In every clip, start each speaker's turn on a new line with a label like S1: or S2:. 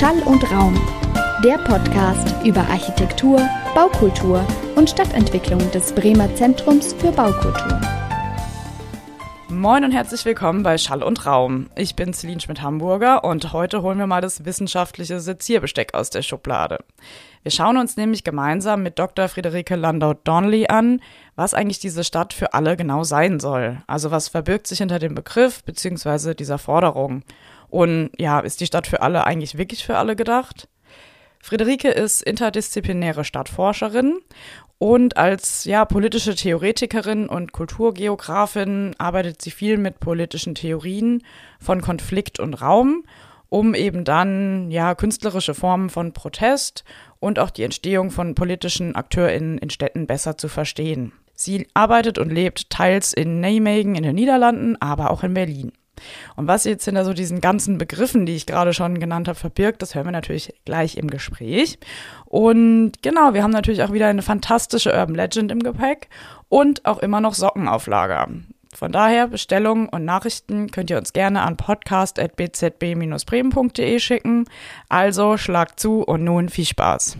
S1: Schall und Raum, der Podcast über Architektur, Baukultur und Stadtentwicklung des Bremer Zentrums für Baukultur.
S2: Moin und herzlich willkommen bei Schall und Raum. Ich bin Celine Schmidt-Hamburger und heute holen wir mal das wissenschaftliche Sezierbesteck aus der Schublade. Wir schauen uns nämlich gemeinsam mit Dr. Friederike Landau-Donnelly an, was eigentlich diese Stadt für alle genau sein soll. Also was verbirgt sich hinter dem Begriff bzw. dieser Forderung. Und ja, ist die Stadt für alle eigentlich wirklich für alle gedacht? Friederike ist interdisziplinäre Stadtforscherin und als ja, politische Theoretikerin und Kulturgeografin arbeitet sie viel mit politischen Theorien von Konflikt und Raum, um eben dann ja künstlerische Formen von Protest und auch die Entstehung von politischen AkteurInnen in Städten besser zu verstehen. Sie arbeitet und lebt teils in Nijmegen in den Niederlanden, aber auch in Berlin. Und was jetzt hinter so diesen ganzen Begriffen, die ich gerade schon genannt habe, verbirgt, das hören wir natürlich gleich im Gespräch. Und genau, wir haben natürlich auch wieder eine fantastische Urban Legend im Gepäck und auch immer noch Sockenauflager. Von daher Bestellungen und Nachrichten könnt ihr uns gerne an podcast.bzb-bremen.de schicken. Also schlag zu und nun viel Spaß.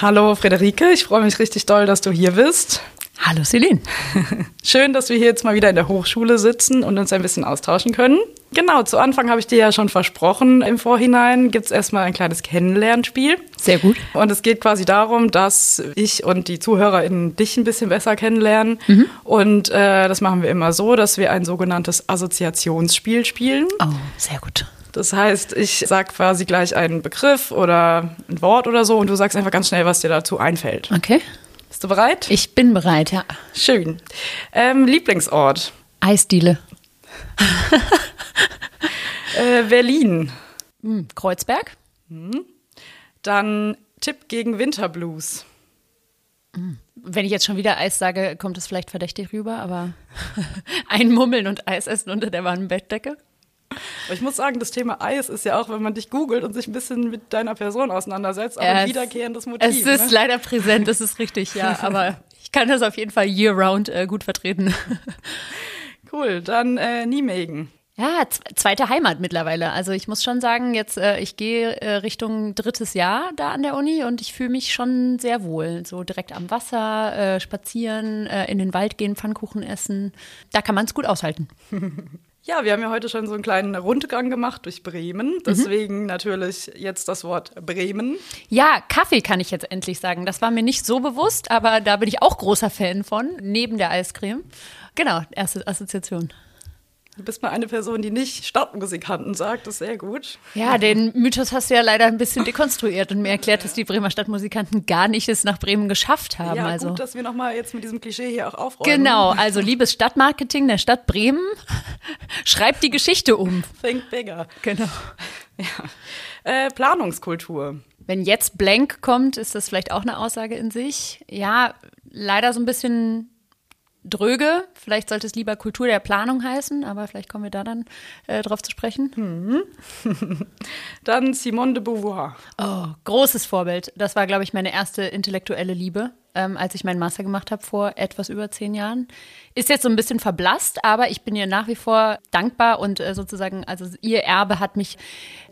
S2: Hallo Friederike, ich freue mich richtig doll, dass du hier bist.
S3: Hallo Celine.
S2: Schön, dass wir hier jetzt mal wieder in der Hochschule sitzen und uns ein bisschen austauschen können. Genau, zu Anfang habe ich dir ja schon versprochen, im Vorhinein gibt es erstmal ein kleines Kennenlernspiel.
S3: Sehr gut.
S2: Und es geht quasi darum, dass ich und die ZuhörerInnen dich ein bisschen besser kennenlernen. Mhm. Und äh, das machen wir immer so, dass wir ein sogenanntes Assoziationsspiel spielen.
S3: Oh, sehr gut.
S2: Das heißt, ich sage quasi gleich einen Begriff oder ein Wort oder so und du sagst einfach ganz schnell, was dir dazu einfällt.
S3: Okay.
S2: Bist du bereit?
S3: Ich bin bereit, ja.
S2: Schön. Ähm, Lieblingsort?
S3: Eisdiele.
S2: äh, Berlin.
S3: Hm, Kreuzberg.
S2: Hm. Dann Tipp gegen Winterblues.
S3: Hm. Wenn ich jetzt schon wieder Eis sage, kommt es vielleicht verdächtig rüber, aber einmummeln und Eis essen unter der warmen Bettdecke.
S2: Aber ich muss sagen, das Thema Eis ist ja auch, wenn man dich googelt und sich ein bisschen mit deiner Person auseinandersetzt, auch ein wiederkehrendes Motiv.
S3: Es ist
S2: ne?
S3: leider präsent, das ist richtig, ja. Aber ich kann das auf jeden Fall year-round äh, gut vertreten.
S2: Cool, dann äh, Nijmegen.
S3: Ja, zweite Heimat mittlerweile. Also ich muss schon sagen, jetzt äh, ich gehe äh, Richtung drittes Jahr da an der Uni und ich fühle mich schon sehr wohl. So direkt am Wasser, äh, spazieren, äh, in den Wald gehen, Pfannkuchen essen. Da kann man es gut aushalten.
S2: Ja, wir haben ja heute schon so einen kleinen Rundgang gemacht durch Bremen. Mhm. Deswegen mhm. natürlich jetzt das Wort Bremen.
S3: Ja, Kaffee kann ich jetzt endlich sagen. Das war mir nicht so bewusst, aber da bin ich auch großer Fan von, neben der Eiscreme. Genau, erste Assoziation.
S2: Du bist mal eine Person, die nicht Stadtmusikanten sagt, das ist sehr gut.
S3: Ja, den Mythos hast du ja leider ein bisschen dekonstruiert und mir erklärt, dass die Bremer Stadtmusikanten gar nicht es nach Bremen geschafft haben.
S2: Ja,
S3: also.
S2: gut, dass wir nochmal jetzt mit diesem Klischee hier auch aufräumen.
S3: Genau, also liebes Stadtmarketing der Stadt Bremen, schreibt die Geschichte um.
S2: Think bigger.
S3: Genau.
S2: Ja. Äh, Planungskultur.
S3: Wenn jetzt Blank kommt, ist das vielleicht auch eine Aussage in sich. Ja, leider so ein bisschen dröge. Vielleicht sollte es lieber Kultur der Planung heißen, aber vielleicht kommen wir da dann äh, drauf zu sprechen.
S2: Mhm. dann Simone de Beauvoir.
S3: Oh, großes Vorbild. Das war, glaube ich, meine erste intellektuelle Liebe ähm, als ich meinen Master gemacht habe vor etwas über zehn Jahren. Ist jetzt so ein bisschen verblasst, aber ich bin ihr nach wie vor dankbar und äh, sozusagen, also ihr Erbe hat mich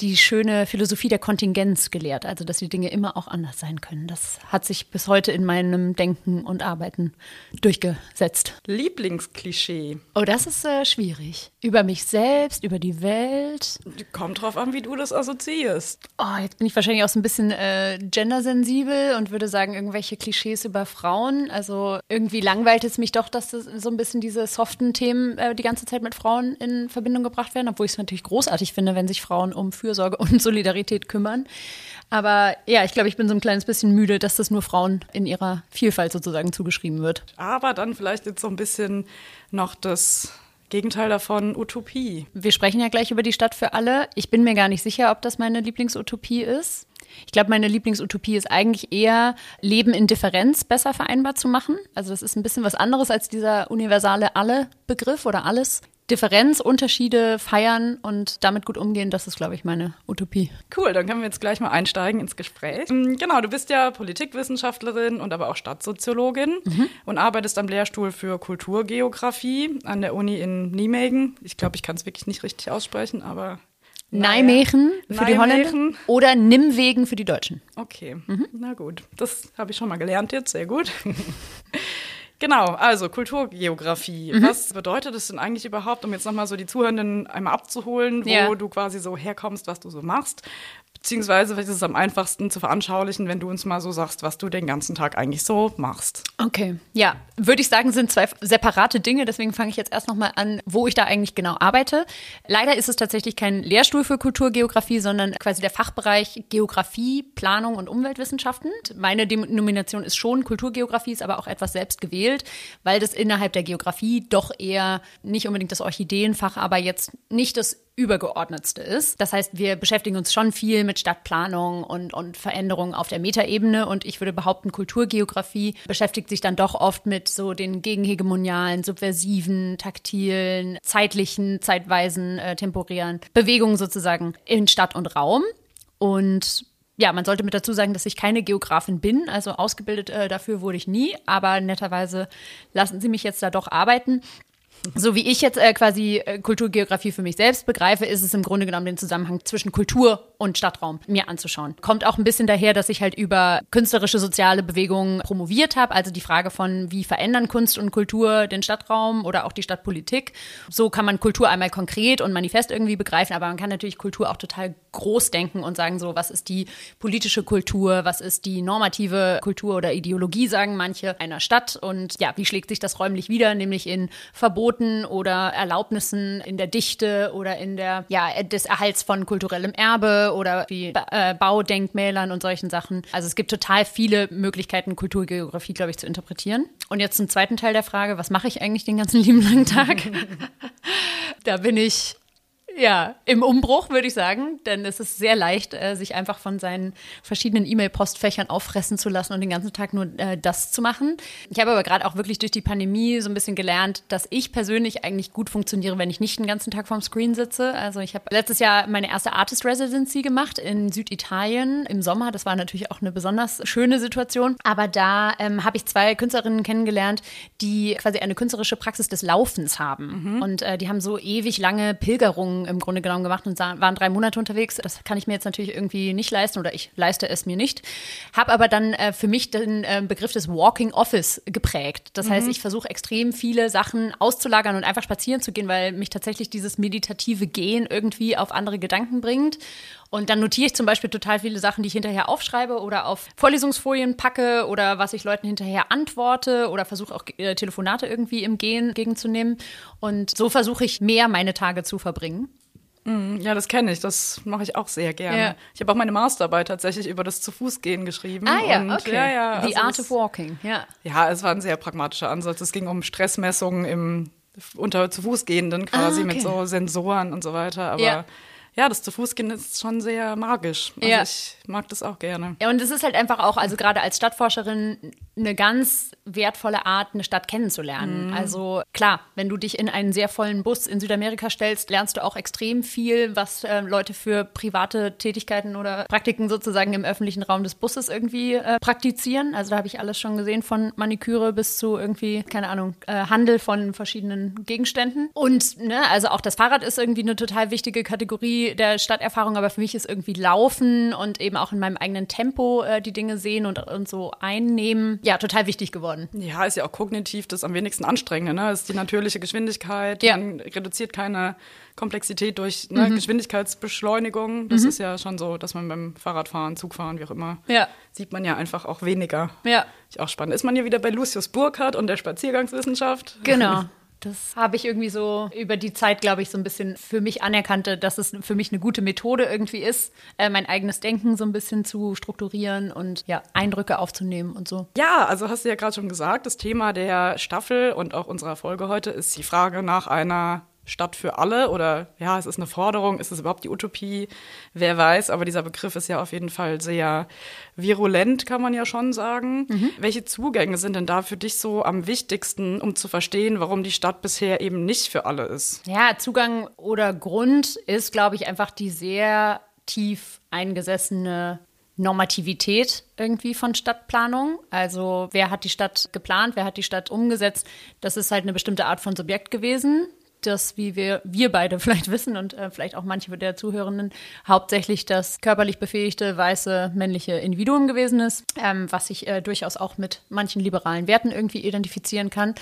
S3: die schöne Philosophie der Kontingenz gelehrt, also dass die Dinge immer auch anders sein können. Das hat sich bis heute in meinem Denken und Arbeiten durchgesetzt.
S2: Lieblingsklischee.
S3: Oh, das ist äh, schwierig. Über mich selbst, über die Welt.
S2: Kommt drauf an, wie du das assoziierst.
S3: Oh, jetzt bin ich wahrscheinlich auch so ein bisschen äh, gendersensibel und würde sagen, irgendwelche Klischees über Frauen. Also irgendwie langweilt es mich doch, dass das so ein bisschen diese soften Themen äh, die ganze Zeit mit Frauen in Verbindung gebracht werden, obwohl ich es natürlich großartig finde, wenn sich Frauen um Fürsorge und Solidarität kümmern. Aber ja, ich glaube, ich bin so ein kleines bisschen müde, dass das nur Frauen in ihrer Vielfalt sozusagen zugeschrieben wird.
S2: Aber dann vielleicht jetzt so ein bisschen noch das Gegenteil davon, Utopie.
S3: Wir sprechen ja gleich über die Stadt für alle. Ich bin mir gar nicht sicher, ob das meine Lieblingsutopie ist. Ich glaube, meine Lieblingsutopie ist eigentlich eher, Leben in Differenz besser vereinbar zu machen. Also das ist ein bisschen was anderes als dieser universale Alle-Begriff oder alles. Differenz, Unterschiede feiern und damit gut umgehen, das ist, glaube ich, meine Utopie.
S2: Cool, dann können wir jetzt gleich mal einsteigen ins Gespräch. Ähm, genau, du bist ja Politikwissenschaftlerin und aber auch Stadtsoziologin mhm. und arbeitest am Lehrstuhl für Kulturgeografie an der Uni in Nijmegen. Ich glaube, ich kann es wirklich nicht richtig aussprechen, aber
S3: Nijmegen für die Holländer oder Nimwegen für die Deutschen.
S2: Okay, na gut. Das habe ich schon mal gelernt jetzt, sehr gut. genau, also Kulturgeografie. Was bedeutet das denn eigentlich überhaupt, um jetzt nochmal so die Zuhörenden einmal abzuholen, wo
S3: Ja.
S2: du quasi so herkommst, was du so machst? Beziehungsweise vielleicht ist es am einfachsten zu veranschaulichen, wenn du uns mal so sagst, was du den ganzen Tag eigentlich so machst.
S3: Okay, ja, würde ich sagen, sind zwei separate Dinge. Deswegen fange ich jetzt erst nochmal an, wo ich da eigentlich genau arbeite. Leider ist es tatsächlich kein Lehrstuhl für Kulturgeografie, sondern quasi der Fachbereich Geografie, Planung und Umweltwissenschaften. Meine Denomination ist schon Kulturgeografie, ist aber auch etwas selbst gewählt, weil das innerhalb der Geografie doch eher nicht unbedingt das Orchideenfach, aber jetzt nicht das übergeordnetste ist. Das heißt, wir beschäftigen uns schon viel mit Stadtplanung und, und Veränderungen auf der Metaebene und ich würde behaupten, Kulturgeografie beschäftigt sich dann doch oft mit so den gegenhegemonialen, subversiven, taktilen, zeitlichen, zeitweisen, äh, temporären Bewegungen sozusagen in Stadt und Raum. Und ja, man sollte mit dazu sagen, dass ich keine Geografin bin, also ausgebildet äh, dafür wurde ich nie, aber netterweise lassen Sie mich jetzt da doch arbeiten. So wie ich jetzt äh, quasi äh, Kulturgeografie für mich selbst begreife, ist es im Grunde genommen den Zusammenhang zwischen Kultur und Stadtraum mir anzuschauen. Kommt auch ein bisschen daher, dass ich halt über künstlerische soziale Bewegungen promoviert habe, also die Frage von, wie verändern Kunst und Kultur den Stadtraum oder auch die Stadtpolitik. So kann man Kultur einmal konkret und manifest irgendwie begreifen, aber man kann natürlich Kultur auch total groß denken und sagen so, was ist die politische Kultur, was ist die normative Kultur oder Ideologie, sagen manche, einer Stadt und ja, wie schlägt sich das räumlich wieder, nämlich in Verboten oder Erlaubnissen in der Dichte oder in der, ja, des Erhalts von kulturellem Erbe oder wie äh, Baudenkmälern und solchen Sachen. Also es gibt total viele Möglichkeiten, Kulturgeografie, glaube ich, zu interpretieren. Und jetzt zum zweiten Teil der Frage, was mache ich eigentlich den ganzen lieben langen Tag? da bin ich ja, im Umbruch würde ich sagen, denn es ist sehr leicht, äh, sich einfach von seinen verschiedenen E-Mail-Postfächern auffressen zu lassen und den ganzen Tag nur äh, das zu machen. Ich habe aber gerade auch wirklich durch die Pandemie so ein bisschen gelernt, dass ich persönlich eigentlich gut funktioniere, wenn ich nicht den ganzen Tag vorm Screen sitze. Also ich habe letztes Jahr meine erste Artist Residency gemacht in Süditalien im Sommer. Das war natürlich auch eine besonders schöne Situation. Aber da ähm, habe ich zwei Künstlerinnen kennengelernt, die quasi eine künstlerische Praxis des Laufens haben. Und äh, die haben so ewig lange Pilgerungen im Grunde genommen gemacht und waren drei Monate unterwegs. Das kann ich mir jetzt natürlich irgendwie nicht leisten oder ich leiste es mir nicht. Habe aber dann äh, für mich den äh, Begriff des Walking Office geprägt. Das heißt, ich versuche extrem viele Sachen auszulagern und einfach spazieren zu gehen, weil mich tatsächlich dieses meditative Gehen irgendwie auf andere Gedanken bringt. Und dann notiere ich zum Beispiel total viele Sachen, die ich hinterher aufschreibe oder auf Vorlesungsfolien packe oder was ich Leuten hinterher antworte oder versuche auch äh, Telefonate irgendwie im Gehen gegenzunehmen. Und so versuche ich mehr meine Tage zu verbringen.
S2: Ja, das kenne ich. Das mache ich auch sehr gerne.
S3: Ja.
S2: Ich habe auch meine Masterarbeit tatsächlich über das zu Fuß gehen geschrieben.
S3: Ah ja,
S2: Und
S3: okay.
S2: Ja, ja,
S3: The
S2: also
S3: Art
S2: das-
S3: of Walking, ja.
S2: Ja, es war ein sehr pragmatischer Ansatz. Es ging um Stressmessungen im unter zu Fuß gehenden quasi
S3: Ah, okay.
S2: mit so Sensoren und so weiter. Aber
S3: Ja.
S2: Ja, das zu Fuß gehen ist schon sehr magisch. Also
S3: Ja.
S2: ich mag das auch gerne.
S3: Ja, und es ist halt einfach auch, also gerade als Stadtforscherin, eine ganz wertvolle Art, eine Stadt kennenzulernen. Also klar, wenn du dich in einen sehr vollen Bus in Südamerika stellst, lernst du auch extrem viel, was äh, Leute für private Tätigkeiten oder Praktiken sozusagen im öffentlichen Raum des Busses irgendwie äh, praktizieren. Also da habe ich alles schon gesehen, von Maniküre bis zu irgendwie, keine Ahnung, äh, Handel von verschiedenen Gegenständen. Und ne, also auch das Fahrrad ist irgendwie eine total wichtige Kategorie der Stadterfahrung, aber für mich ist irgendwie Laufen und eben auch in meinem eigenen Tempo äh, die Dinge sehen und, und so einnehmen, ja, total wichtig geworden.
S2: Ja, ist ja auch kognitiv das am wenigsten anstrengende, ne? Ist die natürliche Geschwindigkeit.
S3: Ja. Mhm.
S2: Man reduziert keine Komplexität durch ne, Geschwindigkeitsbeschleunigung. Das ist ja schon so, dass man beim Fahrradfahren, Zugfahren, wie auch immer,
S3: Ja.
S2: sieht man ja einfach auch weniger.
S3: Ja,
S2: Ist auch spannend. Ist man hier wieder bei Lucius Burkhardt und der Spaziergangswissenschaft?
S3: genau. Das habe ich irgendwie so über die Zeit, glaube ich, so ein bisschen für mich anerkannt, dass es für mich eine gute Methode irgendwie ist, äh, mein eigenes Denken so ein bisschen zu strukturieren und ja, Eindrücke aufzunehmen und so.
S2: Ja, also hast du ja gerade schon gesagt, das Thema der Staffel und auch unserer Folge heute ist die Frage nach einer Stadt für alle oder ja, es ist eine Forderung, ist es überhaupt die Utopie? Wer weiß, aber dieser Begriff ist ja auf jeden Fall sehr virulent, kann man ja schon sagen. Welche Zugänge sind denn da für dich so am wichtigsten, um zu verstehen, warum die Stadt bisher eben nicht für alle ist?
S3: Ja, Zugang oder Grund ist, glaube ich, einfach die sehr tief eingesessene Normativität irgendwie von Stadtplanung. Also wer hat die Stadt geplant, wer hat die Stadt umgesetzt, das ist halt eine bestimmte Art von Subjekt gewesen. Das, wie wir, wir beide vielleicht wissen und äh, vielleicht auch manche der Zuhörenden, hauptsächlich das körperlich befähigte, weiße, männliche Individuum gewesen ist, ähm, was sich äh, durchaus auch mit manchen liberalen Werten irgendwie identifizieren kann.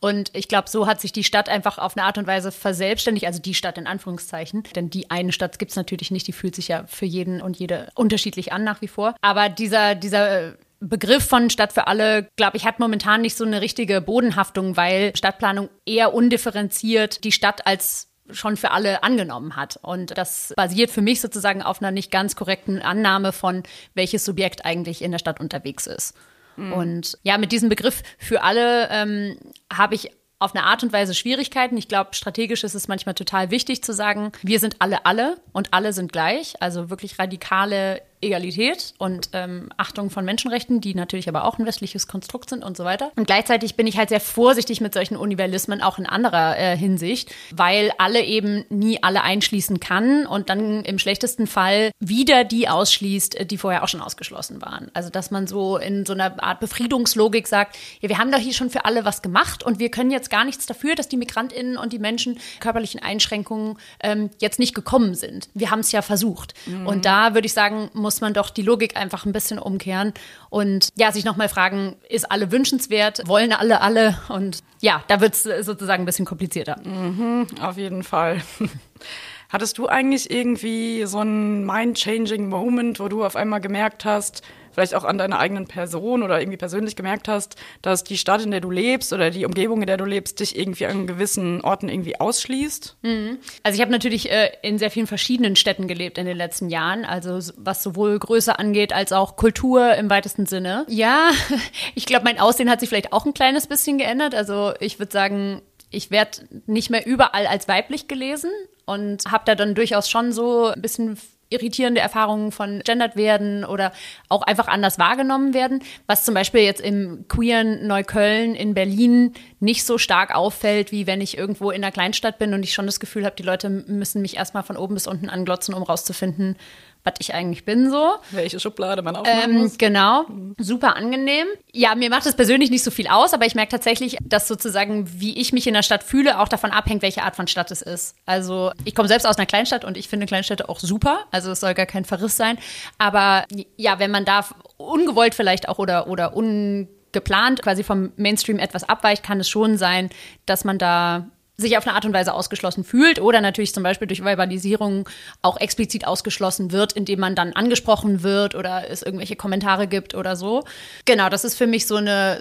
S3: Und ich glaube, so hat sich die Stadt einfach auf eine Art und Weise verselbstständigt, also die Stadt in Anführungszeichen. Denn die eine Stadt gibt es natürlich nicht, die fühlt sich ja für jeden und jede unterschiedlich an nach wie vor. Aber dieser, dieser äh, Begriff von Stadt für alle, glaube ich, hat momentan nicht so eine richtige Bodenhaftung, weil Stadtplanung eher undifferenziert die Stadt als schon für alle angenommen hat. Und das basiert für mich sozusagen auf einer nicht ganz korrekten Annahme von, welches Subjekt eigentlich in der Stadt unterwegs ist. Mhm. Und ja, mit diesem Begriff für alle ähm, habe ich auf eine Art und Weise Schwierigkeiten. Ich glaube, strategisch ist es manchmal total wichtig zu sagen, wir sind alle alle und alle sind gleich. Also wirklich radikale Egalität und ähm, Achtung von Menschenrechten, die natürlich aber auch ein westliches Konstrukt sind und so weiter. Und gleichzeitig bin ich halt sehr vorsichtig mit solchen Universalismen auch in anderer äh, Hinsicht, weil alle eben nie alle einschließen kann und dann im schlechtesten Fall wieder die ausschließt, die vorher auch schon ausgeschlossen waren. Also dass man so in so einer Art Befriedungslogik sagt, ja, wir haben doch hier schon für alle was gemacht und wir können jetzt gar nichts dafür, dass die Migrantinnen und die Menschen körperlichen Einschränkungen ähm, jetzt nicht gekommen sind. Wir haben es ja versucht. Mhm. Und da würde ich sagen, muss muss man doch die Logik einfach ein bisschen umkehren und ja, sich nochmal fragen, ist alle wünschenswert? Wollen alle alle? Und ja, da wird es sozusagen ein bisschen komplizierter.
S2: Mhm, auf jeden Fall. Hattest du eigentlich irgendwie so einen mind-changing Moment, wo du auf einmal gemerkt hast, vielleicht auch an deiner eigenen Person oder irgendwie persönlich gemerkt hast, dass die Stadt, in der du lebst oder die Umgebung, in der du lebst, dich irgendwie an gewissen Orten irgendwie ausschließt?
S3: Mhm. Also ich habe natürlich äh, in sehr vielen verschiedenen Städten gelebt in den letzten Jahren, also was sowohl Größe angeht als auch Kultur im weitesten Sinne. Ja, ich glaube, mein Aussehen hat sich vielleicht auch ein kleines bisschen geändert. Also ich würde sagen, ich werde nicht mehr überall als weiblich gelesen und habe da dann durchaus schon so ein bisschen irritierende Erfahrungen von gendert werden oder auch einfach anders wahrgenommen werden, was zum Beispiel jetzt im queeren Neukölln in Berlin nicht so stark auffällt, wie wenn ich irgendwo in einer Kleinstadt bin und ich schon das Gefühl habe, die Leute müssen mich erstmal von oben bis unten anglotzen, um rauszufinden, was ich eigentlich bin so.
S2: Welche Schublade man aufmachen
S3: ähm, muss. Genau, super angenehm. Ja, mir macht es persönlich nicht so viel aus, aber ich merke tatsächlich, dass sozusagen, wie ich mich in der Stadt fühle, auch davon abhängt, welche Art von Stadt es ist. Also ich komme selbst aus einer Kleinstadt und ich finde Kleinstädte auch super, also es soll gar kein Verriss sein. Aber ja, wenn man da ungewollt vielleicht auch oder, oder ungeplant quasi vom Mainstream etwas abweicht, kann es schon sein, dass man da sich auf eine Art und Weise ausgeschlossen fühlt oder natürlich zum Beispiel durch Verbalisierung auch explizit ausgeschlossen wird, indem man dann angesprochen wird oder es irgendwelche Kommentare gibt oder so. Genau, das ist für mich so eine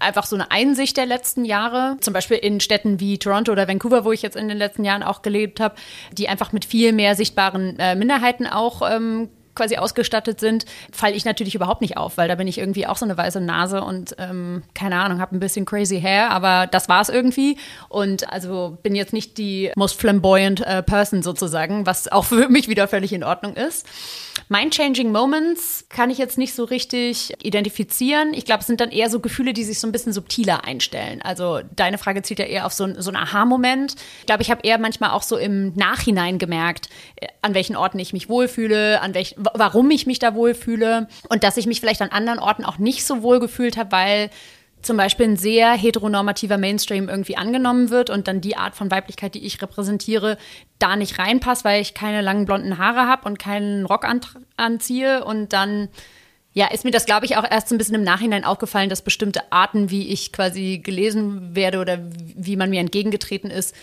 S3: einfach so eine Einsicht der letzten Jahre, zum Beispiel in Städten wie Toronto oder Vancouver, wo ich jetzt in den letzten Jahren auch gelebt habe, die einfach mit viel mehr sichtbaren äh, Minderheiten auch ähm, quasi ausgestattet sind, falle ich natürlich überhaupt nicht auf, weil da bin ich irgendwie auch so eine weiße Nase und ähm, keine Ahnung, habe ein bisschen crazy hair, aber das war es irgendwie. Und also bin jetzt nicht die most flamboyant äh, person sozusagen, was auch für mich wieder völlig in Ordnung ist. Mind-changing Moments kann ich jetzt nicht so richtig identifizieren. Ich glaube, es sind dann eher so Gefühle, die sich so ein bisschen subtiler einstellen. Also deine Frage zielt ja eher auf so, so einen Aha-Moment. Ich glaube, ich habe eher manchmal auch so im Nachhinein gemerkt, äh, an welchen Orten ich mich wohlfühle, an welchen, warum ich mich da wohlfühle und dass ich mich vielleicht an anderen Orten auch nicht so wohl gefühlt habe, weil zum Beispiel ein sehr heteronormativer Mainstream irgendwie angenommen wird und dann die Art von Weiblichkeit, die ich repräsentiere, da nicht reinpasst, weil ich keine langen blonden Haare habe und keinen Rock an anziehe. Und dann ja, ist mir das, glaube ich, auch erst so ein bisschen im Nachhinein aufgefallen, dass bestimmte Arten, wie ich quasi gelesen werde oder wie man mir entgegengetreten ist,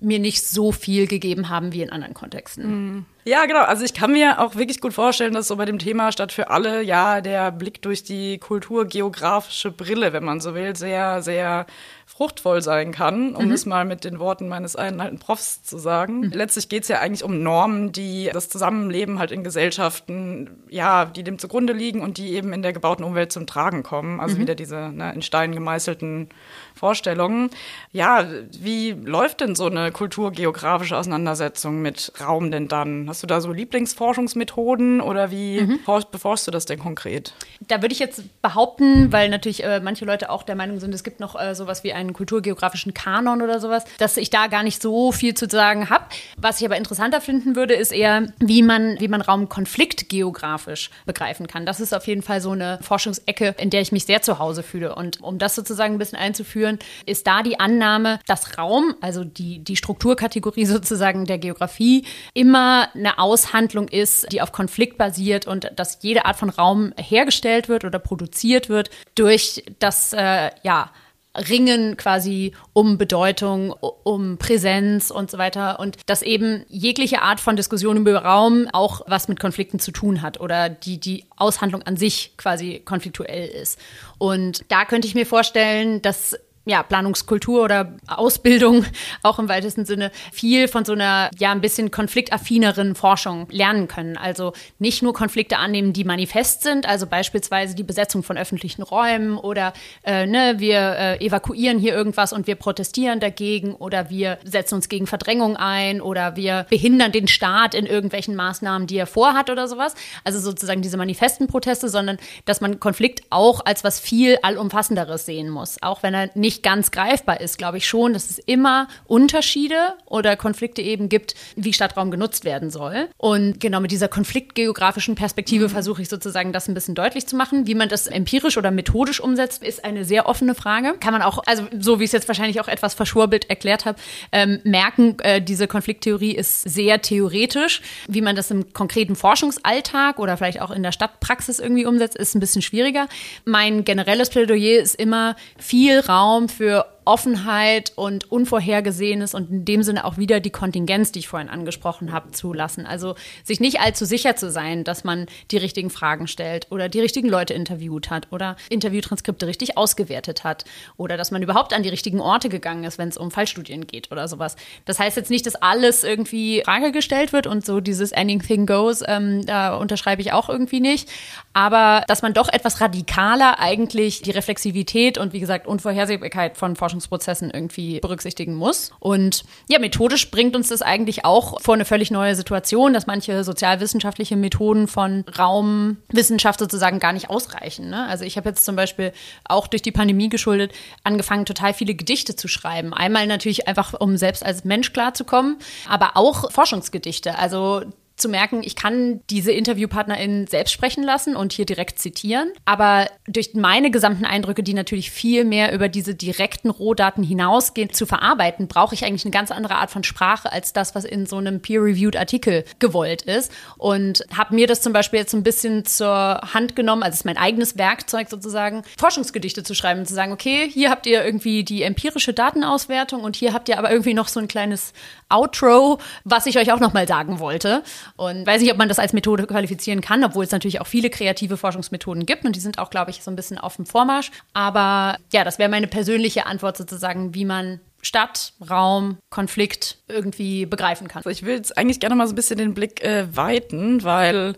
S3: mir nicht so viel gegeben haben wie in anderen Kontexten.
S2: Mhm. Ja, genau. Also ich kann mir auch wirklich gut vorstellen, dass so bei dem Thema statt für alle ja der Blick durch die kulturgeografische Brille, wenn man so will, sehr, sehr fruchtvoll sein kann, um mhm. es mal mit den Worten meines einen alten Profs zu sagen. Mhm. Letztlich geht es ja eigentlich um Normen, die das Zusammenleben halt in Gesellschaften, ja, die dem zugrunde liegen und die eben in der gebauten Umwelt zum Tragen kommen. Also mhm. wieder diese ne, in Stein gemeißelten Vorstellungen. Ja, wie läuft denn so eine kulturgeografische Auseinandersetzung mit Raum denn dann? Hast du da so Lieblingsforschungsmethoden oder wie mhm. beforschst du das denn konkret?
S3: Da würde ich jetzt behaupten, weil natürlich äh, manche Leute auch der Meinung sind, es gibt noch äh, sowas wie einen kulturgeografischen Kanon oder sowas, dass ich da gar nicht so viel zu sagen habe. Was ich aber interessanter finden würde, ist eher, wie man, wie man Raum konfliktgeografisch begreifen kann. Das ist auf jeden Fall so eine Forschungsecke, in der ich mich sehr zu Hause fühle. Und um das sozusagen ein bisschen einzuführen, ist da die Annahme, dass Raum, also die, die Strukturkategorie sozusagen der Geografie, immer eine Aushandlung ist, die auf Konflikt basiert und dass jede Art von Raum hergestellt wird oder produziert wird durch das, äh, ja, Ringen quasi um Bedeutung, um Präsenz und so weiter. Und dass eben jegliche Art von Diskussion über Raum auch was mit Konflikten zu tun hat oder die, die Aushandlung an sich quasi konfliktuell ist. Und da könnte ich mir vorstellen, dass ja, Planungskultur oder Ausbildung auch im weitesten Sinne viel von so einer ja ein bisschen konfliktaffineren Forschung lernen können. Also nicht nur Konflikte annehmen, die manifest sind, also beispielsweise die Besetzung von öffentlichen Räumen oder äh, ne, wir äh, evakuieren hier irgendwas und wir protestieren dagegen oder wir setzen uns gegen Verdrängung ein oder wir behindern den Staat in irgendwelchen Maßnahmen, die er vorhat oder sowas. Also sozusagen diese manifesten Proteste, sondern dass man Konflikt auch als was viel allumfassenderes sehen muss, auch wenn er nicht nicht ganz greifbar ist, glaube ich schon, dass es immer Unterschiede oder Konflikte eben gibt, wie Stadtraum genutzt werden soll. Und genau mit dieser konfliktgeografischen Perspektive mhm. versuche ich sozusagen das ein bisschen deutlich zu machen. Wie man das empirisch oder methodisch umsetzt, ist eine sehr offene Frage. Kann man auch, also so wie ich es jetzt wahrscheinlich auch etwas verschwurbelt erklärt habe, ähm, merken, äh, diese Konflikttheorie ist sehr theoretisch. Wie man das im konkreten Forschungsalltag oder vielleicht auch in der Stadtpraxis irgendwie umsetzt, ist ein bisschen schwieriger. Mein generelles Plädoyer ist immer viel Raum für Offenheit und Unvorhergesehenes und in dem Sinne auch wieder die Kontingenz, die ich vorhin angesprochen habe, zulassen. Also sich nicht allzu sicher zu sein, dass man die richtigen Fragen stellt oder die richtigen Leute interviewt hat oder Interviewtranskripte richtig ausgewertet hat oder dass man überhaupt an die richtigen Orte gegangen ist, wenn es um Fallstudien geht oder sowas. Das heißt jetzt nicht, dass alles irgendwie Frage gestellt wird und so dieses Anything Goes, ähm, da unterschreibe ich auch irgendwie nicht. Aber dass man doch etwas radikaler eigentlich die Reflexivität und wie gesagt Unvorhersehbarkeit von Forschung Forschungsprozessen irgendwie berücksichtigen muss. Und ja, methodisch bringt uns das eigentlich auch vor eine völlig neue Situation, dass manche sozialwissenschaftliche Methoden von Raumwissenschaft sozusagen gar nicht ausreichen. Ne? Also ich habe jetzt zum Beispiel auch durch die Pandemie geschuldet angefangen, total viele Gedichte zu schreiben. Einmal natürlich einfach, um selbst als Mensch klarzukommen, aber auch Forschungsgedichte. Also zu merken, ich kann diese InterviewpartnerInnen selbst sprechen lassen und hier direkt zitieren. Aber durch meine gesamten Eindrücke, die natürlich viel mehr über diese direkten Rohdaten hinausgehen, zu verarbeiten, brauche ich eigentlich eine ganz andere Art von Sprache als das, was in so einem peer-reviewed Artikel gewollt ist. Und habe mir das zum Beispiel jetzt ein bisschen zur Hand genommen, also es ist mein eigenes Werkzeug sozusagen, Forschungsgedichte zu schreiben und zu sagen, okay, hier habt ihr irgendwie die empirische Datenauswertung und hier habt ihr aber irgendwie noch so ein kleines Outro, was ich euch auch noch mal sagen wollte. Und weiß nicht, ob man das als Methode qualifizieren kann, obwohl es natürlich auch viele kreative Forschungsmethoden gibt und die sind auch, glaube ich, so ein bisschen auf dem Vormarsch. Aber ja, das wäre meine persönliche Antwort sozusagen, wie man Stadt, Raum, Konflikt irgendwie begreifen kann.
S2: Also ich will jetzt eigentlich gerne mal so ein bisschen den Blick äh, weiten, weil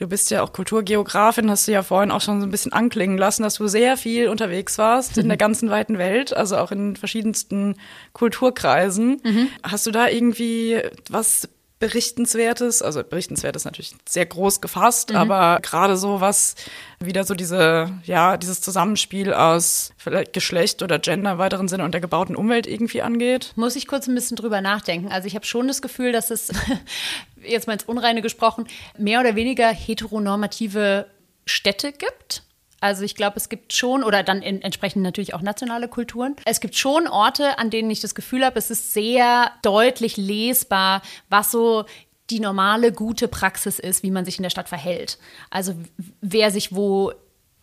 S2: Du bist ja auch Kulturgeografin, hast du ja vorhin auch schon so ein bisschen anklingen lassen, dass du sehr viel unterwegs warst mhm. in der ganzen weiten Welt, also auch in verschiedensten Kulturkreisen. Mhm. Hast du da irgendwie was Berichtenswertes, also berichtenswert ist natürlich sehr groß gefasst, mhm. aber gerade so was wieder so diese, ja, dieses Zusammenspiel aus vielleicht Geschlecht oder Gender im weiteren Sinne und der gebauten Umwelt irgendwie angeht?
S3: Muss ich kurz ein bisschen drüber nachdenken. Also ich habe schon das Gefühl, dass es, jetzt mal ins Unreine gesprochen, mehr oder weniger heteronormative Städte gibt also ich glaube, es gibt schon, oder dann entsprechend natürlich auch nationale Kulturen. Es gibt schon Orte, an denen ich das Gefühl habe, es ist sehr deutlich lesbar, was so die normale, gute Praxis ist, wie man sich in der Stadt verhält. Also wer sich wo